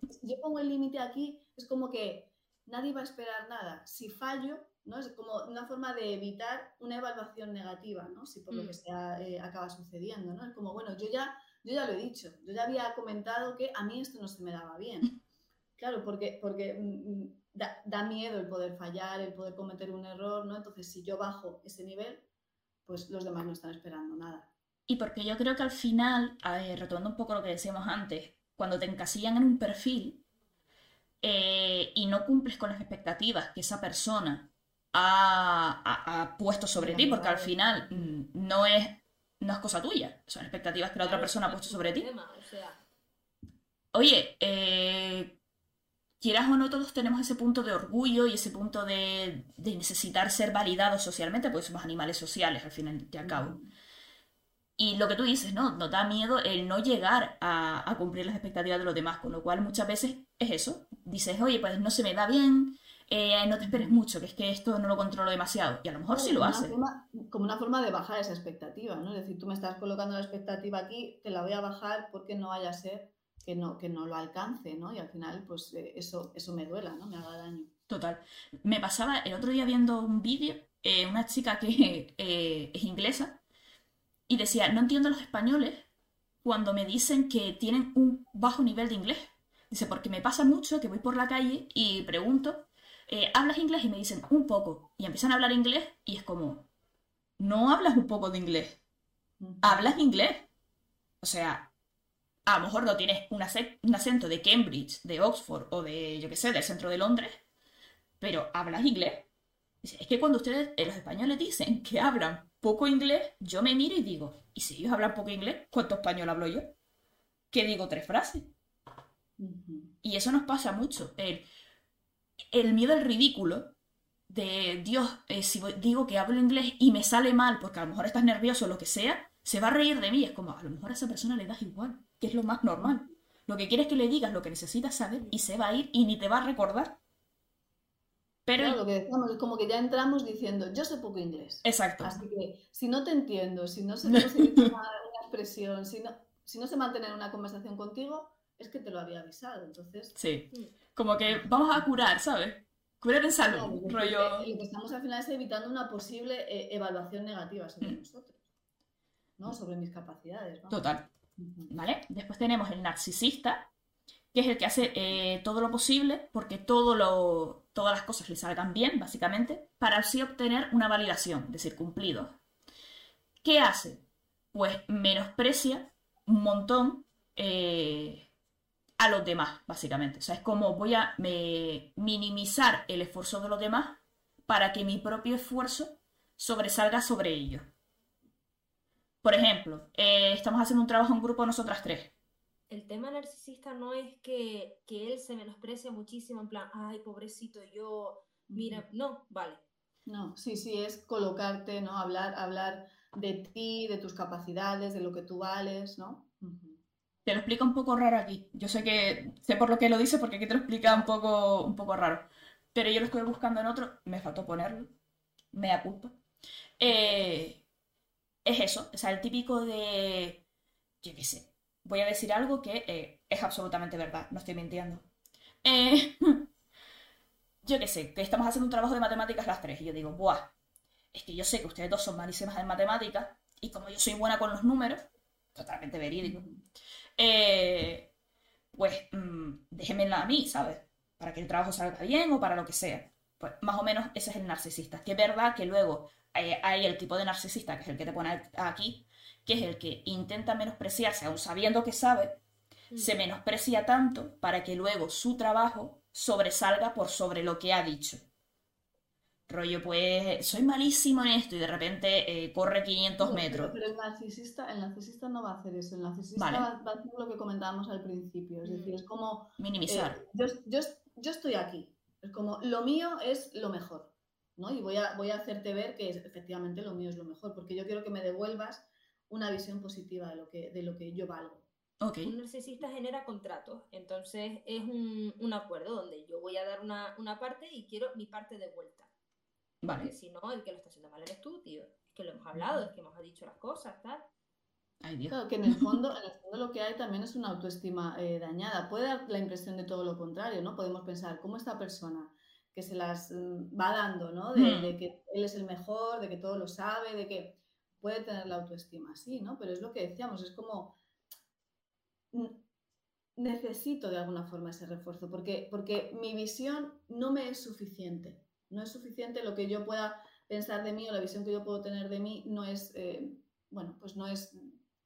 si yo pongo el límite aquí, es como que nadie va a esperar nada. Si fallo, ¿no? Es como una forma de evitar una evaluación negativa, ¿no? Si por lo Mm. que sea eh, acaba sucediendo, ¿no? Es como, bueno, yo ya, yo ya lo he dicho, yo ya había comentado que a mí esto no se me daba bien. Claro, porque, porque mm, mm, da, da miedo el poder fallar, el poder cometer un error, ¿no? Entonces, si yo bajo ese nivel, pues los demás no están esperando nada. Y porque yo creo que al final, retomando un poco lo que decíamos antes, cuando te encasillan en un perfil eh, y no cumples con las expectativas que esa persona ha, ha- ha puesto sobre ti, porque al final mm, no es, no es cosa tuya, son expectativas que la otra persona ha puesto sobre ti. Oye, eh, quieras o no, todos tenemos ese punto de orgullo y ese punto de, de necesitar ser validados socialmente, porque somos animales sociales al fin y al cabo. Y lo que tú dices, ¿no? Nos da miedo el no llegar a, a cumplir las expectativas de los demás, con lo cual muchas veces es eso. Dices, oye, pues no se me da bien, eh, no te esperes mucho, que es que esto no lo controlo demasiado. Y a lo mejor sí lo hace. forma- como una forma de bajar esa expectativa, ¿no? Es decir, tú me estás colocando la expectativa aquí, te la voy a bajar porque no vaya a ser que no, que no lo alcance, ¿no? Y al final, pues eh, eso, eso me duela, ¿no? Me haga daño. Total. Me pasaba el otro día viendo un vídeo, eh, una chica que eh, es inglesa, y decía, no entiendo a los españoles cuando me dicen que tienen un bajo nivel de inglés. Dice, porque me pasa mucho que voy por la calle y pregunto, ¿hablas inglés? Y me dicen, un poco. Y empiezan a hablar inglés y es como, no hablas un poco de inglés, hablas inglés. O sea, a lo mejor no tienes un, ace- un acento de Cambridge, de Oxford o de, yo qué sé, del centro de Londres, pero hablas inglés. Es que cuando ustedes, eh, los españoles, dicen que hablan poco inglés, yo me miro y digo, ¿y si ellos hablan poco inglés? ¿Cuánto español hablo yo? Que digo tres frases. Y eso nos pasa mucho. El, el miedo al ridículo de Dios, eh, si digo que hablo inglés y me sale mal porque a lo mejor estás nervioso o lo que sea, se va a reír de mí. Es como, a lo mejor a esa persona le das igual, que es lo más normal. Lo que quieres es que le digas lo que necesitas saber y se va a ir y ni te va a recordar. Pero, Claro, lo que decíamos es como que ya entramos diciendo, yo sé poco inglés. exacto, Así que si no te entiendo, si no sé dice una, expresión, si no, si no sé mantener una conversación contigo, es que te lo había avisado. Entonces, sí. Mm. Como que vamos a curar, ¿sabes? Curar en salud, rollo... lo que estamos al final es evitando una posible eh, evaluación negativa sobre Mm. nosotros, ¿no? Sobre mis capacidades. Total. ¿Vale? Después tenemos el narcisista, que es el que hace eh, todo lo posible porque todo lo, todas las cosas le salgan bien, básicamente, para así obtener una validación, es decir, cumplidos. ¿Qué hace? Pues menosprecia un montón eh, a los demás, básicamente. O sea, es como voy a minimizar el esfuerzo de los demás para que mi propio esfuerzo sobresalga sobre ellos. Por ejemplo, eh, estamos haciendo un trabajo en grupo nosotras tres. El tema narcisista no es que, que él se menosprecia muchísimo, en plan, ay, pobrecito yo, mira, no, vale. No, sí, sí, es colocarte, ¿no? Hablar, hablar de ti, de tus capacidades, de lo que tú vales, ¿no? Te lo explica un poco raro aquí. Yo sé que sé por lo que lo dice porque aquí te lo explica un poco, un poco raro. Pero yo lo estoy buscando en otro, me faltó ponerlo, me da culpa. Eh, es eso, o sea, el típico de, yo qué sé, voy a decir algo que eh, es absolutamente verdad, no estoy mintiendo. Eh, yo qué sé, que estamos haciendo un trabajo de matemáticas las tres y yo digo, buah, es que yo sé que ustedes dos son malísimas en matemáticas y como yo soy buena con los números, totalmente verídico, eh, pues mm, déjenmela a mí, ¿sabes? Para que el trabajo salga bien o para lo que sea. Pues más o menos ese es el narcisista. Que es verdad que luego eh, hay el tipo de narcisista, que es el que te pone aquí, que es el que intenta menospreciarse, aun sabiendo que sabe, se menosprecia tanto para que luego su trabajo sobresalga por sobre lo que ha dicho. Rollo, pues soy malísimo en esto y de repente eh, corre 500 Pero- metros. Pero, el narcisista, el narcisista no va a hacer eso. El narcisista Vale. va, va a hacer lo que comentábamos al principio. Es decir, es como Minimizar. eh, yo, yo, yo estoy aquí. Es como lo mío es lo mejor. ¿no? Y voy a, voy a hacerte ver que efectivamente lo mío es lo mejor, porque yo quiero que me devuelvas una visión positiva de lo que, de lo que yo valgo. Ok. Un narcisista genera contratos, entonces es un, un acuerdo donde yo voy a dar una, una parte y quiero mi parte de vuelta. Porque Vale. si no, el que lo está haciendo mal eres tú, tío. Es que lo hemos hablado, es que hemos dicho las cosas, tal. Ay, Dios. Claro, que en el fondo, en el fondo lo que hay también es una autoestima eh, dañada. Puede dar la impresión de todo lo contrario, ¿no? Podemos pensar cómo esta persona que se las mm, va dando, ¿no? De, Hmm. de que él es el mejor, de que todo lo sabe, de que puede tener la autoestima así, ¿no? Pero es lo que decíamos, es como mm, necesito de alguna forma ese refuerzo, porque, porque mi visión no me es suficiente. No es suficiente lo que yo pueda pensar de mí o la visión que yo puedo tener de mí no es, eh, bueno, pues no es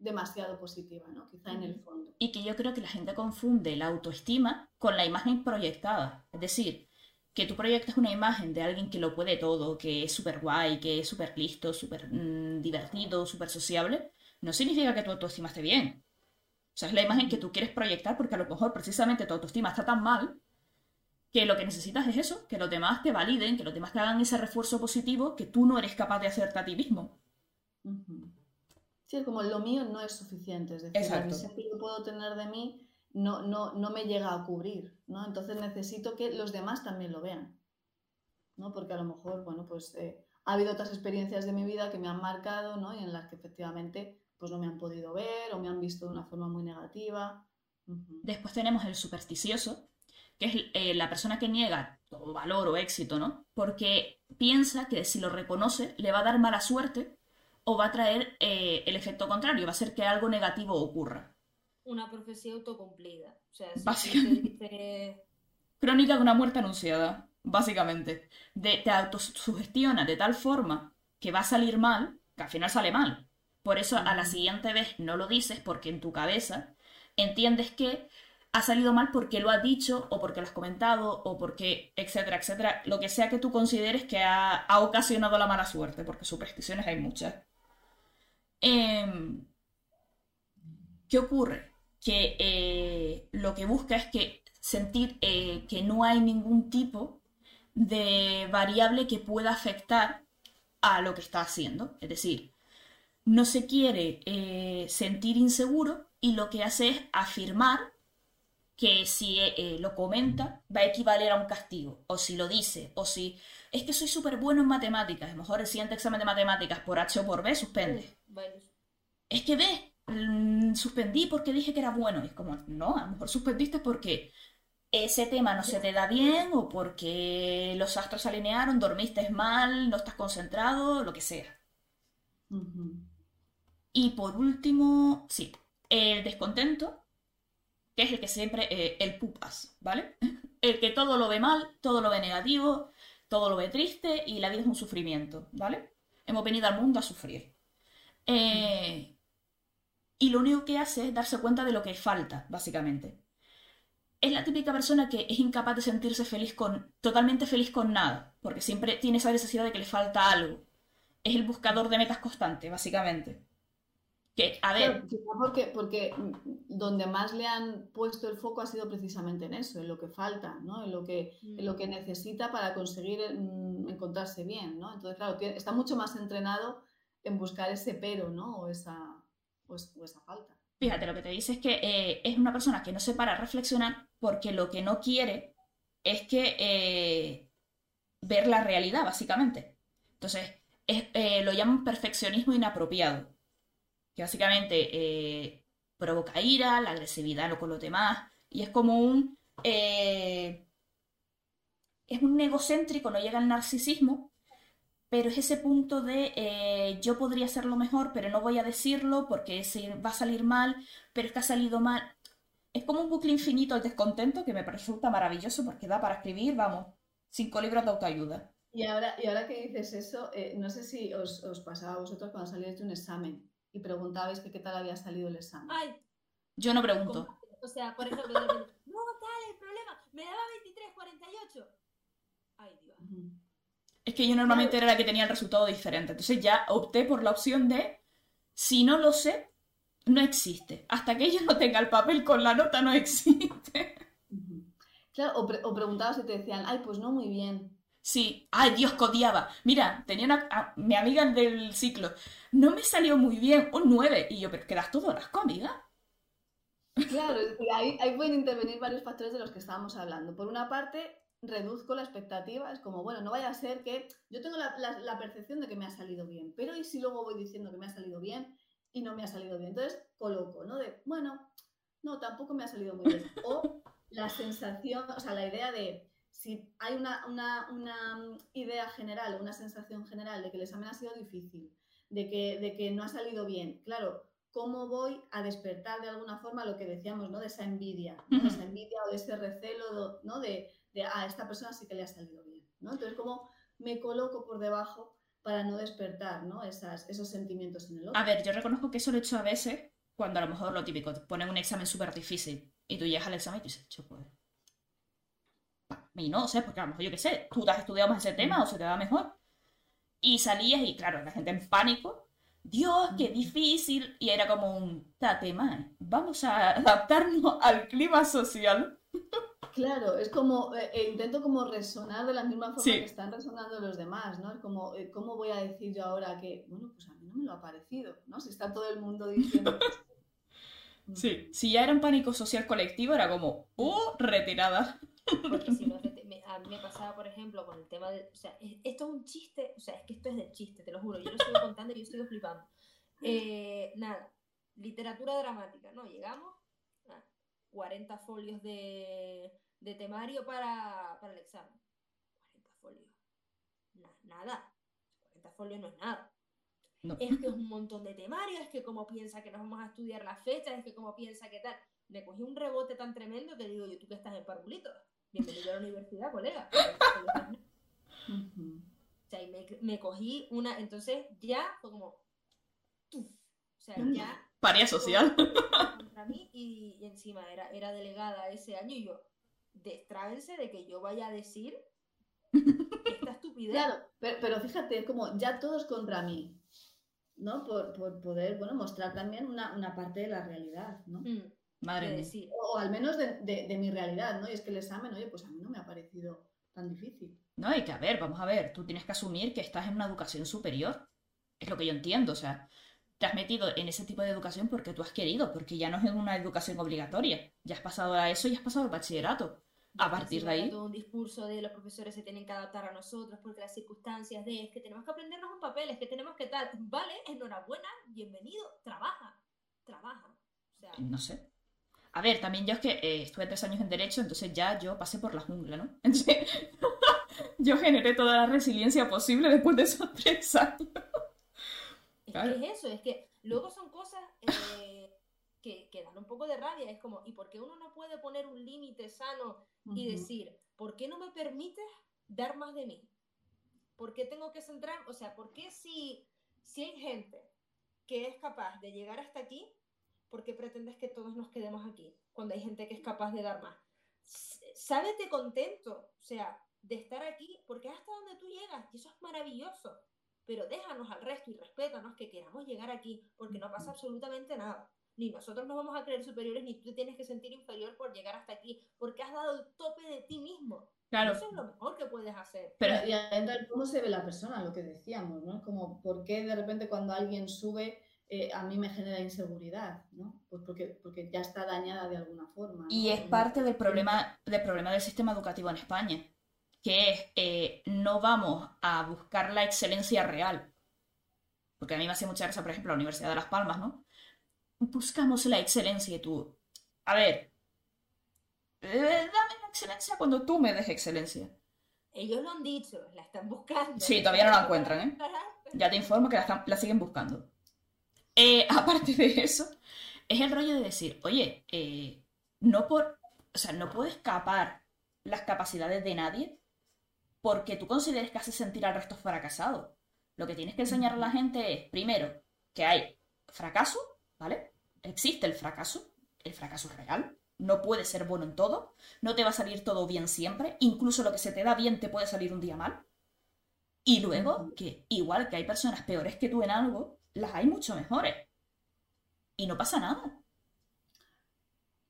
demasiado positiva, ¿no? Quizá en el fondo. Y que yo creo que la gente confunde la autoestima con la imagen proyectada. Es decir, que tú proyectas una imagen de alguien que lo puede todo, que es súper guay, que es súper listo, súper mm, divertido, súper sociable, no significa que tu autoestima esté bien. O sea, es la imagen que tú quieres proyectar porque a lo mejor precisamente tu autoestima está tan mal que lo que necesitas es eso, que los demás te validen, que los demás te hagan ese refuerzo positivo que tú no eres capaz de hacerte a ti mismo. Ujú. Sí, es como lo mío no es suficiente, es decir, la Exacto. visión que yo puedo tener de mí no, no, no me llega a cubrir, ¿no? Entonces necesito que los demás también lo vean, ¿no? Porque a lo mejor, bueno, pues eh, ha habido otras experiencias de mi vida que me han marcado, ¿no? Y en las que efectivamente pues no me han podido ver o me han visto de una forma muy negativa. Después tenemos el supersticioso, que es eh, la persona que niega todo valor o éxito, ¿no? Porque piensa que si lo reconoce le va a dar mala suerte o va a traer eh, el efecto contrario, va a hacer que algo negativo ocurra. Una profecía autocumplida. O sea, si Básicamente. te Crónica de una muerte anunciada, básicamente. De, te autosugestiona de tal forma que va a salir mal, que al final sale mal. Por eso a la siguiente vez no lo dices porque en tu cabeza entiendes que ha salido mal porque lo has dicho o porque lo has comentado o porque, etcétera, etcétera, lo que sea que tú consideres que ha, ha ocasionado la mala suerte, porque supersticiones hay muchas. Em, ¿qué ocurre? Que eh, lo que busca es que sentir eh, que no hay ningún tipo de variable que pueda afectar a lo que está haciendo. Es decir, no se quiere eh, sentir inseguro y lo que hace es afirmar que si eh, lo comenta va a equivaler a un castigo, o si lo dice, o si es que soy súper bueno en matemáticas, a lo mejor el siguiente examen de matemáticas por H o por B suspende. Bueno, Es que ve, mm, suspendí porque dije que era bueno. Y es como, no, a lo mejor suspendiste porque ese tema no se te da bien o porque los astros se alinearon, dormiste mal, no estás concentrado, lo que sea. Y por último, sí, el descontento, que es el que siempre, eh, el pupas, ¿vale? El que todo lo ve mal, todo lo ve negativo, todo lo ve triste y la vida es un sufrimiento, ¿vale? Hemos venido al mundo a sufrir. Eh, y lo único que hace es darse cuenta de lo que falta, básicamente. Es la típica persona que es incapaz de sentirse feliz con, totalmente feliz con nada, porque siempre tiene esa necesidad de que le falta algo. Es el buscador de metas constante, básicamente. Que, a ver, porque, porque mm, donde más le han puesto el foco ha sido precisamente en eso, en lo que falta, ¿no? En lo que, en lo que necesita para conseguir mm, encontrarse bien, ¿no? Entonces, claro, está mucho más entrenado en buscar ese pero, ¿no? O esa, o o esa falta. Fíjate, lo que te dice es que eh, es una persona que no se para a reflexionar porque lo que no quiere es que eh, ver la realidad, básicamente. Entonces, es- eh, lo llaman perfeccionismo inapropiado, que básicamente eh, provoca ira, la agresividad con los demás, y es como un... es un egocéntrico, no llega al narcisismo, pero es ese punto de eh, yo podría hacerlo mejor, pero no voy a decirlo porque se va a salir mal, pero es que ha salido mal. Es como un bucle infinito el descontento que me resulta maravilloso porque da para escribir, vamos, cinco libros de autoayuda. Y ahora, y ahora que dices eso, eh, no sé si os, os pasaba a vosotros cuando salíais de un examen y preguntabais que qué tal había salido el examen. ay, Yo no pregunto. ¿cómo? O sea, por ejemplo, no, tal, el problema, me daba 23, 48. Ay, Dios. Ujú. Es que yo normalmente era la que tenía el resultado diferente. Entonces ya opté por la opción de, si no lo sé, no existe. Hasta que yo no tenga el papel con la nota, no existe. Claro, o, pre- o preguntabas y te decían, ay, pues no muy bien. Sí, ay Dios, codiaba. Mira, tenía una, a- mi amiga del ciclo. No me salió muy bien, un 9. Y yo, pero quedas todo asco, amiga. Claro, ahí, ahí pueden intervenir varios factores de los que estábamos hablando. Por una parte, reduzco la expectativa, es como, bueno, no vaya a ser que yo tengo la, la- la percepción de que me ha salido bien, pero ¿y si luego voy diciendo que me ha salido bien y no me ha salido bien? Entonces coloco, ¿no? De, bueno, no, tampoco me ha salido muy bien. O la sensación, o sea, la idea de si hay una, una- una, idea general, una sensación general de que el examen ha sido difícil, de que, de que no ha salido bien, claro, ¿cómo voy a despertar de alguna forma lo que decíamos, ¿no? De esa envidia, ¿no? De esa envidia o de ese recelo, ¿no? De, de, ah, a esta persona sí que le ha salido bien, ¿no? Entonces, ¿cómo me coloco por debajo para no despertar, ¿no? Esas, esos sentimientos en el otro? A ver, yo reconozco que eso lo he hecho a veces cuando a lo mejor lo típico, te ponen un examen súper difícil y tú llegas al examen y dices, "Cho, pues. mí no sé, porque a lo mejor yo qué sé, tú te has estudiado más ese tema o se te da mejor. Y salías y claro, la gente en pánico, Dios, qué difícil. Y era como un tate man, vamos a adaptarnos al clima social. Claro, es como, eh, eh, intento como resonar de la misma forma Sí. que están resonando los demás, ¿no? Es como, eh, ¿cómo voy a decir yo ahora que, bueno, pues a mí no me lo ha parecido, ¿no? Si está todo el mundo diciendo... Sí, si ya era un pánico social colectivo, era como, ¡uh! Retirada. Porque si no, a mí me pasaba, por ejemplo, con el tema de. O sea, es- esto es un chiste, o sea, es que esto es del chiste, te lo juro. Yo lo estoy contando y yo estoy flipando. Eh, nada, literatura dramática, ¿no? Llegamos 40 folios de, de temario para, para el examen. 40 folios. Na- nada. 40 folios no es nada. No. Es que es un montón de temario, es que como piensa que nos vamos a estudiar las fechas, es que como piensa que tal. Me cogí un rebote tan tremendo que digo, yo, tú que estás en parvulito. Bienvenido a la universidad, colega. O sea, y me, me cogí una, entonces ya fue como, ¡tuf! o sea, ya Paria social. Contra mí y, y encima era, era delegada ese año y yo, destrábense de que yo vaya a decir esta estupidez. Claro, pero, pero fíjate, es como ya todos contra mí, ¿no? Por, por poder, bueno, mostrar también una, una parte de la realidad, ¿no? Mm, Madre mía. decir, O, o al menos de, de- de mi realidad, ¿no? Y es que el examen, oye, pues a mí no me ha parecido tan difícil. No, hay que, a ver, vamos a ver, tú tienes que asumir que estás en una educación superior. Es lo que yo entiendo, o sea, te has metido en ese tipo de educación porque tú has querido, porque ya no es una educación obligatoria. Ya has pasado a eso y has pasado al bachillerato. A partir de ahí, todo un discurso de los profesores se tienen que adaptar a nosotros porque las circunstancias de es que tenemos que aprendernos un papel, es que tenemos que tal, vale, enhorabuena, bienvenido, trabaja, trabaja. O sea, no sé. A ver, también yo es que eh, estuve tres años en Derecho, entonces ya yo pasé por la jungla, ¿no? Entonces, yo generé toda la resiliencia posible después de esos tres años. Es Claro. que es eso, es que luego son cosas eh, que, que dan un poco de rabia. Es como, ¿y por qué uno no puede poner un límite sano y Ujú. decir, ¿por qué no me permites dar más de mí? ¿Por qué tengo que centrar? O sea, ¿por qué si, si hay gente que es capaz de llegar hasta aquí, ¿por qué pretendes que todos nos quedemos aquí? Cuando hay gente que es capaz de dar más. Sábete contento, o sea, de estar aquí, porque hasta donde tú llegas, y eso es maravilloso pero déjanos al resto y respétanos que queramos llegar aquí, porque no pasa absolutamente nada. Ni nosotros nos vamos a creer superiores, ni tú te tienes que sentir inferior por llegar hasta aquí, porque has dado el tope de ti mismo. Claro, Eso es lo mejor que puedes hacer. pero Y el cómo se ve la persona, lo que decíamos, ¿no? Como por qué de repente cuando alguien sube eh, a mí me genera inseguridad, ¿no? Pues porque, porque ya está dañada de alguna forma. ¿no? Y es parte del problema, del problema del sistema educativo en España, que es eh, no vamos a buscar la excelencia real. Porque a mí me hace mucha gracia, por ejemplo, la Universidad de Las Palmas, ¿no? Buscamos la excelencia y tú, a ver, eh, dame la excelencia cuando tú me des excelencia. Ellos lo han dicho, la están buscando. Sí, todavía no la encuentran, ¿eh? Ya te informo que la, están- la siguen buscando. Eh, aparte de eso, es el rollo de decir, oye, eh, no por, o sea, no puedo escapar las capacidades de nadie porque tú consideres que haces sentir al resto fracasado. Lo que tienes que enseñar a la gente es, primero, que hay fracaso, ¿vale? Existe el fracaso, el fracaso es real, no puedes ser bueno en todo, no te va a salir todo bien siempre, incluso lo que se te da bien te puede salir un día mal. Y luego, que igual que hay personas peores que tú en algo, las hay mucho mejores. Y no pasa nada.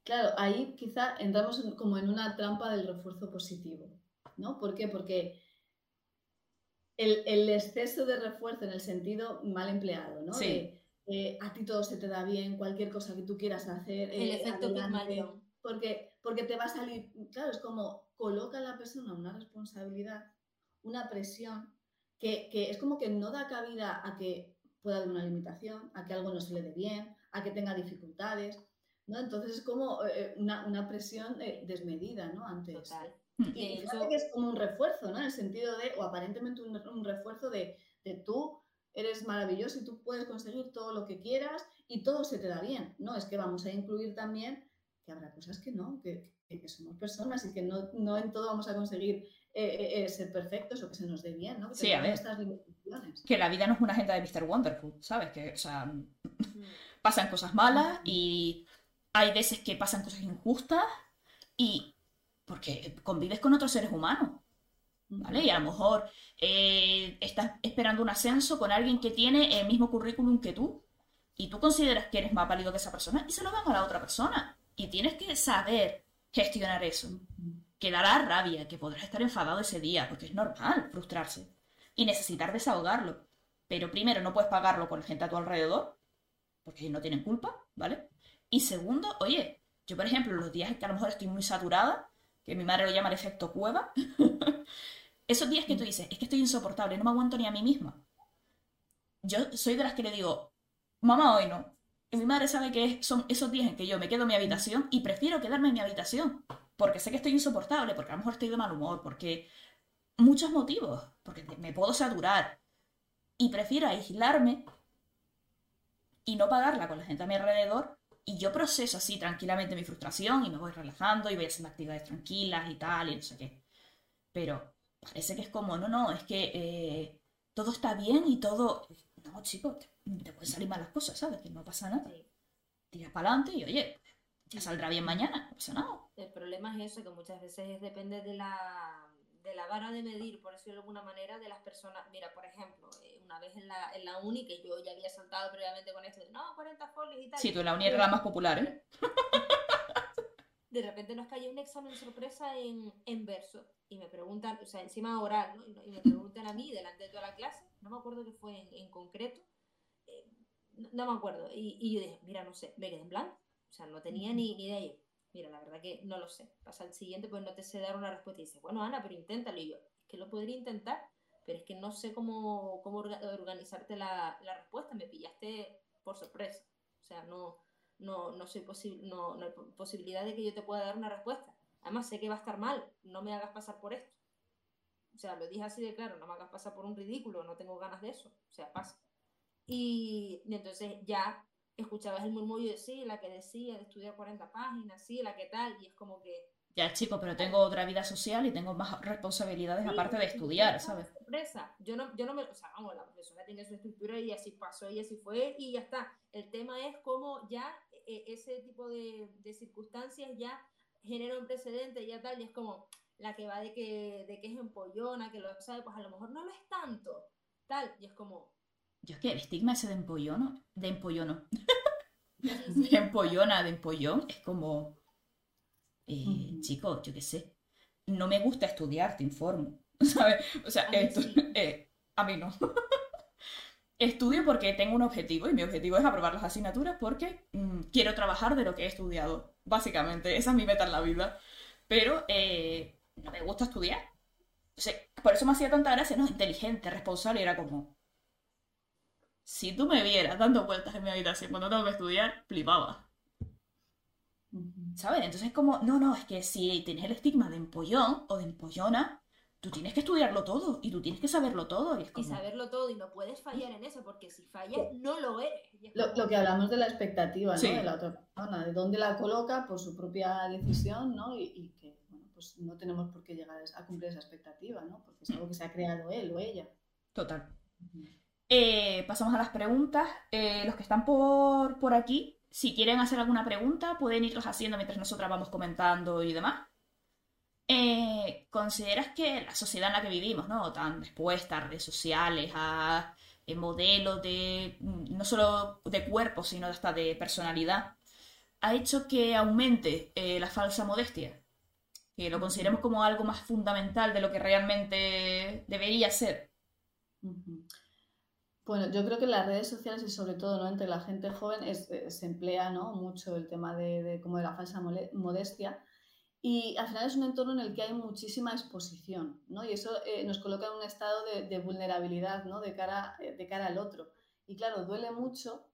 Claro, ahí quizá entramos en- como en una trampa del refuerzo positivo, ¿no? ¿Por qué? Porque el, el exceso de refuerzo en el sentido mal empleado, ¿no? Sí. De, eh, a ti todo se te da bien, cualquier cosa que tú quieras hacer. El eh, efecto Pigmalión. porque, porque te va a salir, claro, es como coloca a la persona una responsabilidad, una presión, que, que es como que no da cabida a que pueda haber una limitación, a que algo no se le dé bien, a que tenga dificultades, ¿no? Entonces es como eh, una, una presión desmedida, ¿no? Ante. Total. Y De fíjate que es como un refuerzo, ¿no? En el sentido de, o aparentemente un, un refuerzo de, de tú eres maravilloso y tú puedes conseguir todo lo que quieras y todo se te da bien. No, es que vamos a incluir también que habrá cosas que no, que, que- que somos personas y que no, no en todo vamos a conseguir eh, eh, eh, ser perfectos o que se nos dé bien, ¿no? Que Sí, a ver. limitaciones. Que la vida no es una agenda de Mr. Wonderful, ¿sabes? Que, o sea, Mm. pasan cosas malas y hay veces que pasan cosas injustas y porque convives con otros seres humanos, ¿vale? Y a lo mejor eh, estás esperando un ascenso con alguien que tiene el mismo currículum que tú y tú consideras que eres más válido que esa persona y se lo dan a la otra persona. Y tienes que saber gestionar eso. Que dará rabia, que podrás estar enfadado ese día, porque es normal frustrarse y necesitar desahogarlo. Pero primero, no puedes pagarlo con gente a tu alrededor, porque no tienen culpa, ¿vale? Y segundo, oye, yo por ejemplo, los días en que a lo mejor estoy muy saturada, que mi madre lo llama el efecto cueva, esos días que tú dices, es que estoy insoportable, no me aguanto ni a mí misma. Yo soy de las que le digo, mamá, hoy no. Y mi madre sabe que son esos días en que yo me quedo en mi habitación y prefiero quedarme en mi habitación, porque sé que estoy insoportable, porque a lo mejor estoy de mal humor, porque muchos motivos, porque me puedo saturar. Y prefiero aislarme y no pagarla con la gente a mi alrededor. Y yo proceso así tranquilamente mi frustración y me voy relajando y voy haciendo actividades tranquilas y tal y no sé qué. Pero parece que es como, no, no, es que eh, todo está bien y todo... No, chico, te, te pueden salir mal las cosas, ¿sabes? Que no pasa nada. Sí. Tiras para adelante y oye, ya saldrá bien mañana, no pasa nada. El problema es eso, que muchas veces es- depende de la, de la vara de medir, por decirlo de alguna manera, de las personas. Mira, por ejemplo, eh, una vez en la, en la uni, que yo ya había saltado previamente con esto de, no, 40 folios y tal. Sí, tú en la uni eres la más popular, ¿eh? De repente nos cayó un examen sorpresa en, en verso y me preguntan, o sea, encima oral, ¿no? Y, y me preguntan a mí, delante de toda la clase, no me acuerdo qué fue en, en concreto, eh, no, no me acuerdo. Y, y yo dije, mira, no sé, me quedé en blanco. O sea, no tenía ni, ni idea. Mira, la verdad que no lo sé. Pasa al siguiente, pues no te sé dar una respuesta. Y dice, bueno, Ana, pero inténtalo. Y yo, es que lo podría intentar, pero es que no sé cómo, cómo orga- organizarte la, la respuesta. Me pillaste por sorpresa. O sea, no, no, no, soy posi- no, no hay po- posibilidad de que yo te pueda dar una respuesta. Además, sé que va a estar mal. No me hagas pasar por esto. O sea, lo dije así de claro, no me hagas pasar por un ridículo, no tengo ganas de eso. O sea, pasa. Y entonces ya escuchabas el murmullo de sí, la que decía de estudiar 40 páginas, sí, la que tal, y es como que... Ya, chico, pero tengo otra vida social y tengo más responsabilidades aparte de estudiar, ¿sabes? Sorpresa. Yo no, yo no me, o sea, vamos, la profesora tiene su estructura y así pasó y así fue y ya está. El tema es cómo ya eh, ese tipo de, de circunstancias ya genera un precedente ya tal, y es como la que va de que, de que es empollona, que lo sabe, pues a lo mejor no lo es tanto, tal, y es como, Yo es que el estigma ese de empollono, de empollono, de empollona, de empollón, es como, eh, Ujú. chico, yo qué sé, no me gusta estudiar, te informo, ¿sabes? O sea, A mí esto- sí. eh, a mí no. Estudio porque tengo un objetivo y mi objetivo es aprobar las asignaturas porque mm, quiero trabajar de lo que he estudiado. Básicamente, esa es mi meta en la vida. Pero eh, no me gusta estudiar. O sea, por eso me hacía tanta gracia, ¿no? Inteligente, responsable, era como... Si tú me vieras dando vueltas en mi habitación cuando tengo que estudiar, flipaba. ¿Sabes? Entonces es como, no, no, es que si tienes el estigma de empollón o de empollona, tú tienes que estudiarlo todo y tú tienes que saberlo todo. Y es y como, saberlo todo y no puedes fallar en eso, porque si fallas, no lo eres. Y es Lo, como- lo que hablamos de la expectativa, ¿no? Sí. De la otra persona, de dónde la coloca por su propia decisión, ¿no? Y, y que, bueno, pues no tenemos por qué llegar a cumplir esa expectativa, ¿no? Porque es algo que se ha creado él o ella. total. Eh, pasamos a las preguntas. Eh, los que están por, por aquí, si quieren hacer alguna pregunta, pueden irlos haciendo mientras nosotras vamos comentando y demás. Eh, ¿consideras que la sociedad en la que vivimos, ¿no? Tan expuesta a redes sociales, a modelos de mm, no solo de cuerpo, sino hasta de personalidad, ha hecho que aumente la falsa modestia? Que lo consideremos como algo más fundamental de lo que realmente debería ser. Bueno, yo creo que las redes sociales y sobre todo ¿no? entre la gente joven es- eh, se emplea ¿no? mucho el tema de, de como de la falsa modestia y al final es un entorno en el que hay muchísima exposición ¿no? y eso eh, nos coloca en un estado de, de vulnerabilidad ¿no? de, cara, eh, de cara al otro. Y claro, duele mucho,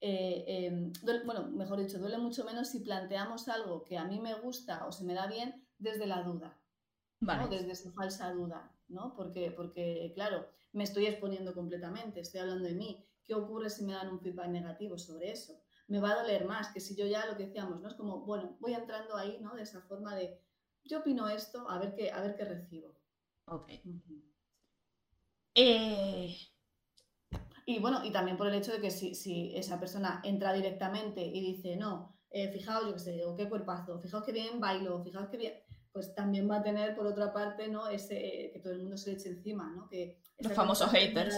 eh, eh, duele- bueno, mejor dicho, duele mucho menos si planteamos algo que a mí me gusta o se me da bien desde la duda. ¿no? Vale. Desde esa falsa duda, ¿no? Porque, porque, claro, me estoy exponiendo completamente, estoy hablando de mí. ¿Qué ocurre si me dan un feedback negativo sobre eso? Me va a doler más que si yo ya lo que decíamos, ¿no? Es como, bueno, voy entrando ahí, ¿no? De esa forma de, yo opino esto, a ver qué, a ver qué recibo. Ok. Eh, Y bueno, y también por el hecho de que si, si esa persona entra directamente y dice, no, eh, fijaos, yo qué sé, o qué cuerpazo, fijaos que bien bailo, fijaos que bien, pues también va a tener por otra parte, ¿no? Ese, que todo el mundo se le eche encima, ¿no? Que Los famosos haters.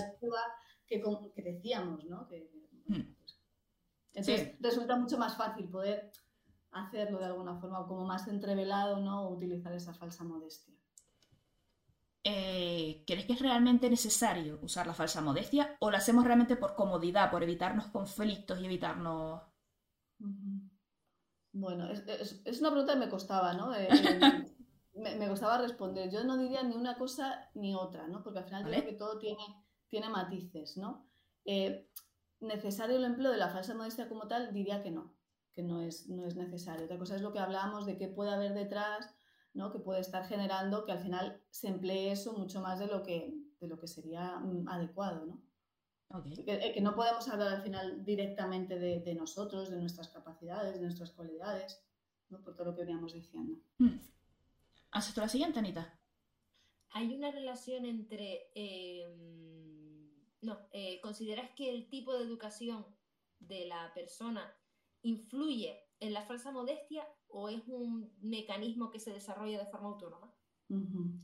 Que, que decíamos, ¿no? Que, Hmm. pues, entonces Sí. resulta mucho más fácil poder hacerlo de alguna forma, o como más entrevelado, ¿no? O utilizar esa falsa modestia. eh, ¿crees que es realmente necesario usar la falsa modestia o lo hacemos realmente por comodidad, por evitarnos conflictos y evitarnos... Ujú. Bueno, es, es- es una pregunta que me costaba, ¿no? Eh, me, me costaba responder. Yo no diría ni una cosa ni otra, ¿no? Porque al final yo creo que todo tiene, tiene matices, ¿no? Eh, necesario el empleo de la falsa modestia como tal, diría que no, que no es, no es necesario. Otra cosa es lo que hablábamos de qué puede haber detrás, ¿no? Que puede estar generando que al final se emplee eso mucho más de lo que, de lo que sería mm, adecuado, ¿no? Que, que no podemos hablar al final directamente de, de nosotros, de nuestras capacidades, de nuestras cualidades, ¿no? por todo lo que veníamos diciendo. Hmm. ¿Haces tú la siguiente, Anita? Hay una relación entre... eh, no, eh, ¿consideras que el tipo de educación de la persona influye en la falsa modestia o es un mecanismo que se desarrolla de forma autónoma? Ujú.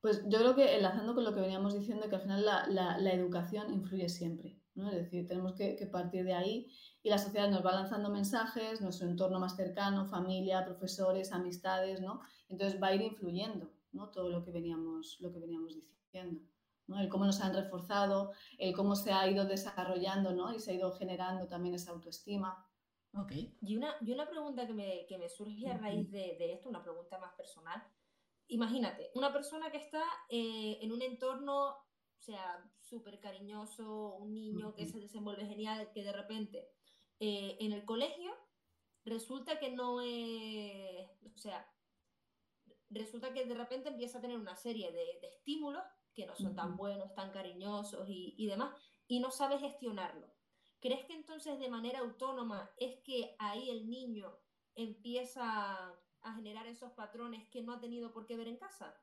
Pues yo creo que enlazando con lo que veníamos diciendo, que al final la, la- la educación influye siempre, ¿no? Es decir, tenemos que, que partir de ahí y la sociedad nos va lanzando mensajes, nuestro entorno más cercano, familia, profesores, amistades, ¿no? Entonces va a ir influyendo, ¿no? Todo lo que veníamos, lo que veníamos diciendo, ¿no? El cómo nos han reforzado, el cómo se ha ido desarrollando, ¿no? Y se ha ido generando también esa autoestima. Ok. Y una, y una pregunta que me, que me surge a raíz de, de esto, una pregunta más personal. Imagínate, una persona que está eh, en un entorno, o sea, súper cariñoso, un niño que se desenvuelve genial, que de repente eh, en el colegio resulta que no es, o sea, resulta que de repente empieza a tener una serie de, de estímulos que no son tan buenos, tan cariñosos y, y demás, y no sabe gestionarlo. ¿Crees que entonces de manera autónoma es que ahí el niño empieza a generar esos patrones que no ha tenido por qué ver en casa?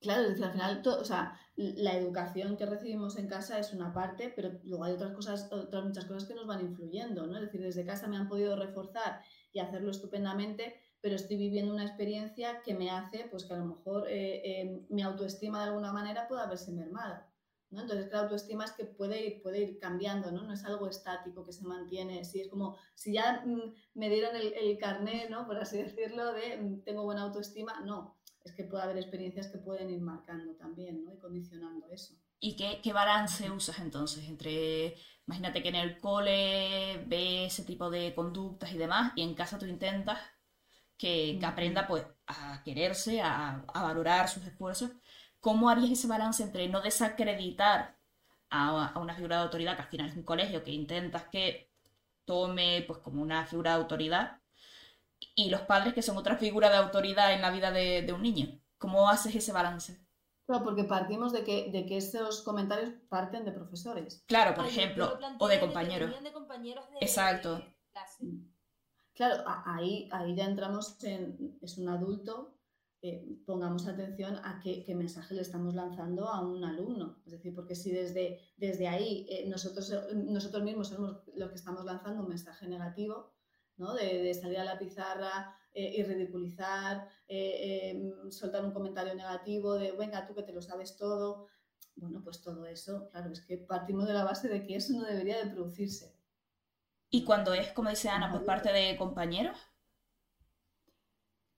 Claro, es decir, al final, to- o sea, la educación que recibimos en casa es una parte, pero luego hay otras cosas, otras muchas cosas que nos van influyendo, ¿no? Es decir, desde casa me han podido reforzar y hacerlo estupendamente, pero estoy viviendo una experiencia que me hace, pues que a lo mejor eh, eh, mi autoestima de alguna manera pueda verse mermada, ¿no? Entonces, la autoestima es que puede ir, puede ir cambiando, ¿no? No es algo estático que se mantiene, sí, es como si ya mm, me dieran el, el carné, ¿no? Por así decirlo, de mm, tengo buena autoestima, no es que puede haber experiencias que pueden ir marcando también, ¿no? Y condicionando eso. ¿Y qué, qué balance usas entonces entre, imagínate que en el cole ve ese tipo de conductas y demás, y en casa tú intentas que, que aprenda pues a quererse, a, a valorar sus esfuerzos? ¿Cómo harías ese balance entre no desacreditar a, a una figura de autoridad, que al final es un colegio, que intentas que tome pues como una figura de autoridad, y los padres que son otra figura de autoridad en la vida de, de un niño? ¿Cómo haces ese balance? Claro, porque partimos de que, de que esos comentarios parten de profesores. Claro, por Ay, ejemplo, lo o de compañeros. de compañeros de- Exacto. de clase. Claro, ahí, ahí ya entramos en, es un adulto, eh, pongamos atención a qué, qué mensaje le estamos lanzando a un alumno. Es decir, porque si desde, desde ahí eh, nosotros, nosotros mismos somos los que estamos lanzando un mensaje negativo, ¿no? de, de salir a la pizarra eh, y ridiculizar, soltar un comentario negativo de, venga, tú que te lo sabes todo. Bueno, pues todo eso, claro, es que partimos de la base de que eso no debería de producirse. Y cuando es, como dice Ana, por parte de compañeros,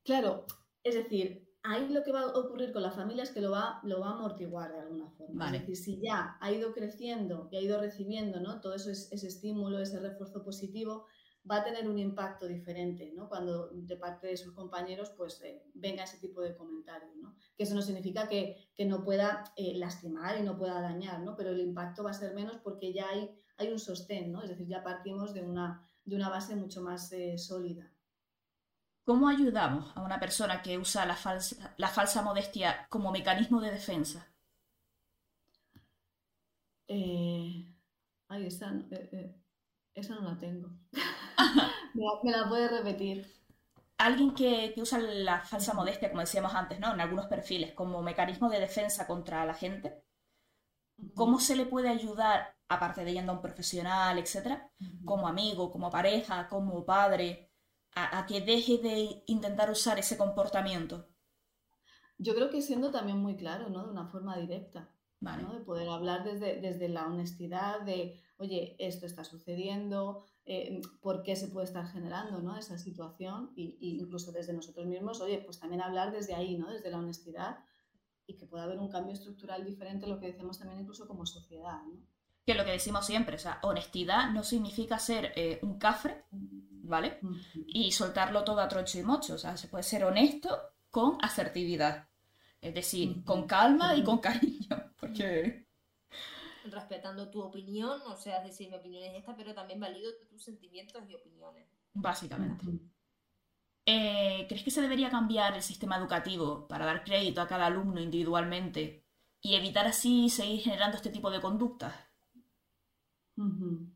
Claro, es decir, ahí lo que va a ocurrir con la familia es que lo va, lo va a amortiguar de alguna forma. Vale. Es decir, si ya ha ido creciendo y ha ido recibiendo ¿no? todo eso, es- ese estímulo, ese refuerzo positivo, va a tener un impacto diferente, ¿no? Cuando de parte de sus compañeros pues eh, venga ese tipo de comentarios, ¿no? Que eso no significa que, que no pueda eh, lastimar y no pueda dañar, ¿no? Pero el impacto va a ser menos porque ya hay, hay un sostén, ¿no? Es decir, ya partimos de una, de una base mucho más eh, sólida. ¿Cómo ayudamos a una persona que usa la falsa, la falsa modestia como mecanismo de defensa? Eh, ay, esa, no- eh, eh, esa no la tengo. me, la, me la puedes repetir. Alguien que, que usa la falsa modestia, como decíamos antes, ¿no? En algunos perfiles, como mecanismo de defensa contra la gente, ¿cómo se le puede ayudar, aparte de yendo a un profesional, etcétera, como amigo, como pareja, como padre, a, a que deje de intentar usar ese comportamiento? Yo creo que siendo también muy claro, ¿no? De una forma directa. Vale. ¿no? De poder hablar desde, desde la honestidad de, oye, esto está sucediendo, eh, por qué se puede estar generando ¿no? esa situación, y, y incluso desde nosotros mismos, oye, pues también hablar desde ahí, ¿no? Desde la honestidad, y que pueda haber un cambio estructural diferente a lo que decimos también incluso como sociedad, ¿no? Que lo que decimos siempre, o sea, honestidad no significa ser eh, un cafre, ¿vale? Y soltarlo todo a trocho y mocho. O sea, se puede ser honesto con asertividad. Es decir, con calma y con cariño. Porque. Respetando tu opinión, o sea, es decir, mi opinión es esta, pero también valido tus sentimientos y opiniones. Básicamente. Eh, ¿Crees que se debería cambiar el sistema educativo para dar crédito a cada alumno individualmente y evitar así seguir generando este tipo de conductas? Ujú.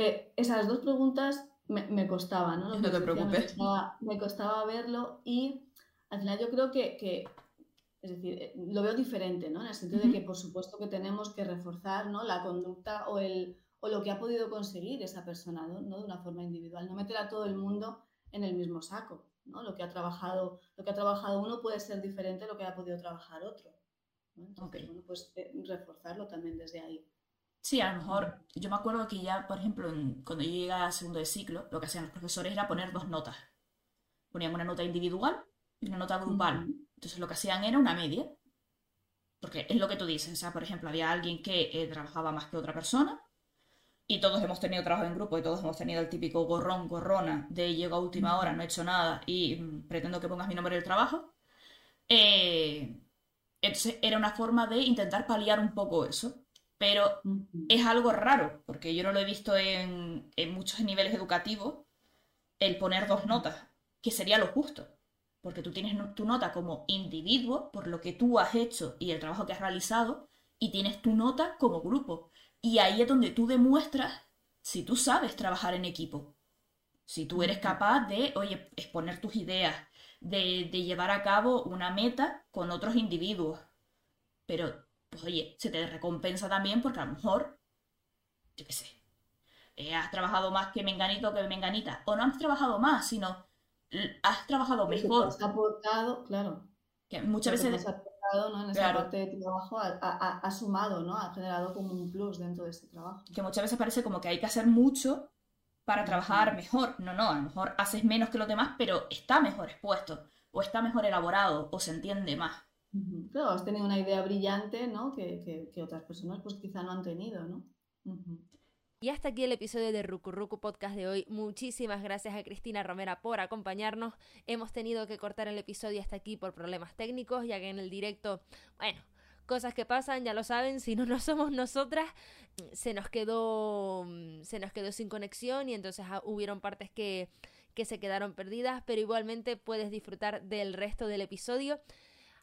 Eh, esas dos preguntas me, me costaban, ¿no? Lo No te decía, me preocupes. costaba, me costaba verlo y al final yo creo que, que, es decir, eh, lo veo diferente, ¿no? En el sentido de que por supuesto que tenemos que reforzar, ¿no? La conducta o, el, o lo que ha podido conseguir esa persona, ¿no? De una forma individual, no meter a todo el mundo en el mismo saco, ¿no? Lo que ha trabajado, lo que ha trabajado uno puede ser diferente a lo que ha podido trabajar otro. ¿no? Entonces, Ok. bueno, pues eh, reforzarlo también desde ahí. Sí, a lo mejor, yo me acuerdo que ya, por ejemplo, en- cuando yo llegué a segundo de ciclo, lo que hacían los profesores era poner dos notas. Ponían una nota individual y una nota grupal. Ujú. Entonces lo que hacían era una media. Porque es lo que tú dices. O sea, por ejemplo, había alguien que eh, trabajaba más que otra persona. Y todos hemos tenido trabajo en grupo y todos hemos tenido el típico gorrón, gorrona de llego a última hora, no he hecho nada y mm, pretendo que pongas mi nombre en el trabajo. Eh, entonces era una forma de intentar paliar un poco eso. Pero es algo raro, porque yo no lo he visto en, en muchos niveles educativos, el poner dos notas, que sería lo justo. Porque tú tienes tu nota como individuo por lo que tú has hecho y el trabajo que has realizado, y tienes tu nota como grupo. Y ahí es donde tú demuestras si tú sabes trabajar en equipo. Si tú eres capaz de, oye, exponer tus ideas, de, de llevar a cabo una meta con otros individuos. Pero, pues oye, se te recompensa también porque a lo mejor, yo qué sé, eh, has trabajado más que Menganito que Menganita. O no has trabajado más, sino has trabajado mejor. has aportado, claro. Que muchas veces has aportado, ¿no? En esa Claro. parte de tu trabajo ha, ha- ha- ha sumado, ¿no? Ha generado como un plus dentro de ese trabajo. que muchas veces parece como que hay que hacer mucho para trabajar mejor. No, no, a lo mejor haces menos que los demás, pero está mejor expuesto, o está mejor elaborado, o se entiende más. Claro, has tenido una idea brillante, ¿no? Que, que- que otras personas pues quizá no han tenido, ¿no? Ujú. Y hasta aquí el episodio de Ruku Ruku Podcast de hoy. Muchísimas gracias a Cristina Romera por acompañarnos. Hemos tenido que cortar el episodio hasta aquí por problemas técnicos, ya que en el directo, bueno, cosas que pasan, ya lo saben, si no no somos nosotras, se nos quedó se nos quedó sin conexión y entonces ah, hubieron partes que que se quedaron perdidas, pero igualmente puedes disfrutar del resto del episodio.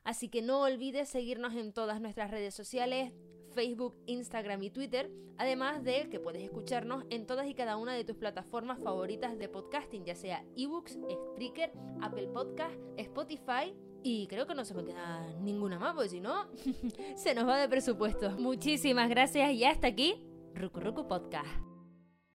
Así que no olvides seguirnos en todas nuestras redes sociales, Facebook, Instagram y Twitter, además de que puedes escucharnos en todas y cada una de tus plataformas favoritas de podcasting, ya sea eBooks, Spreaker, Apple Podcast, Spotify y creo que no se me queda ninguna más, porque si no, se nos va de presupuesto. Muchísimas gracias y hasta aquí, Ruku Ruku Podcast.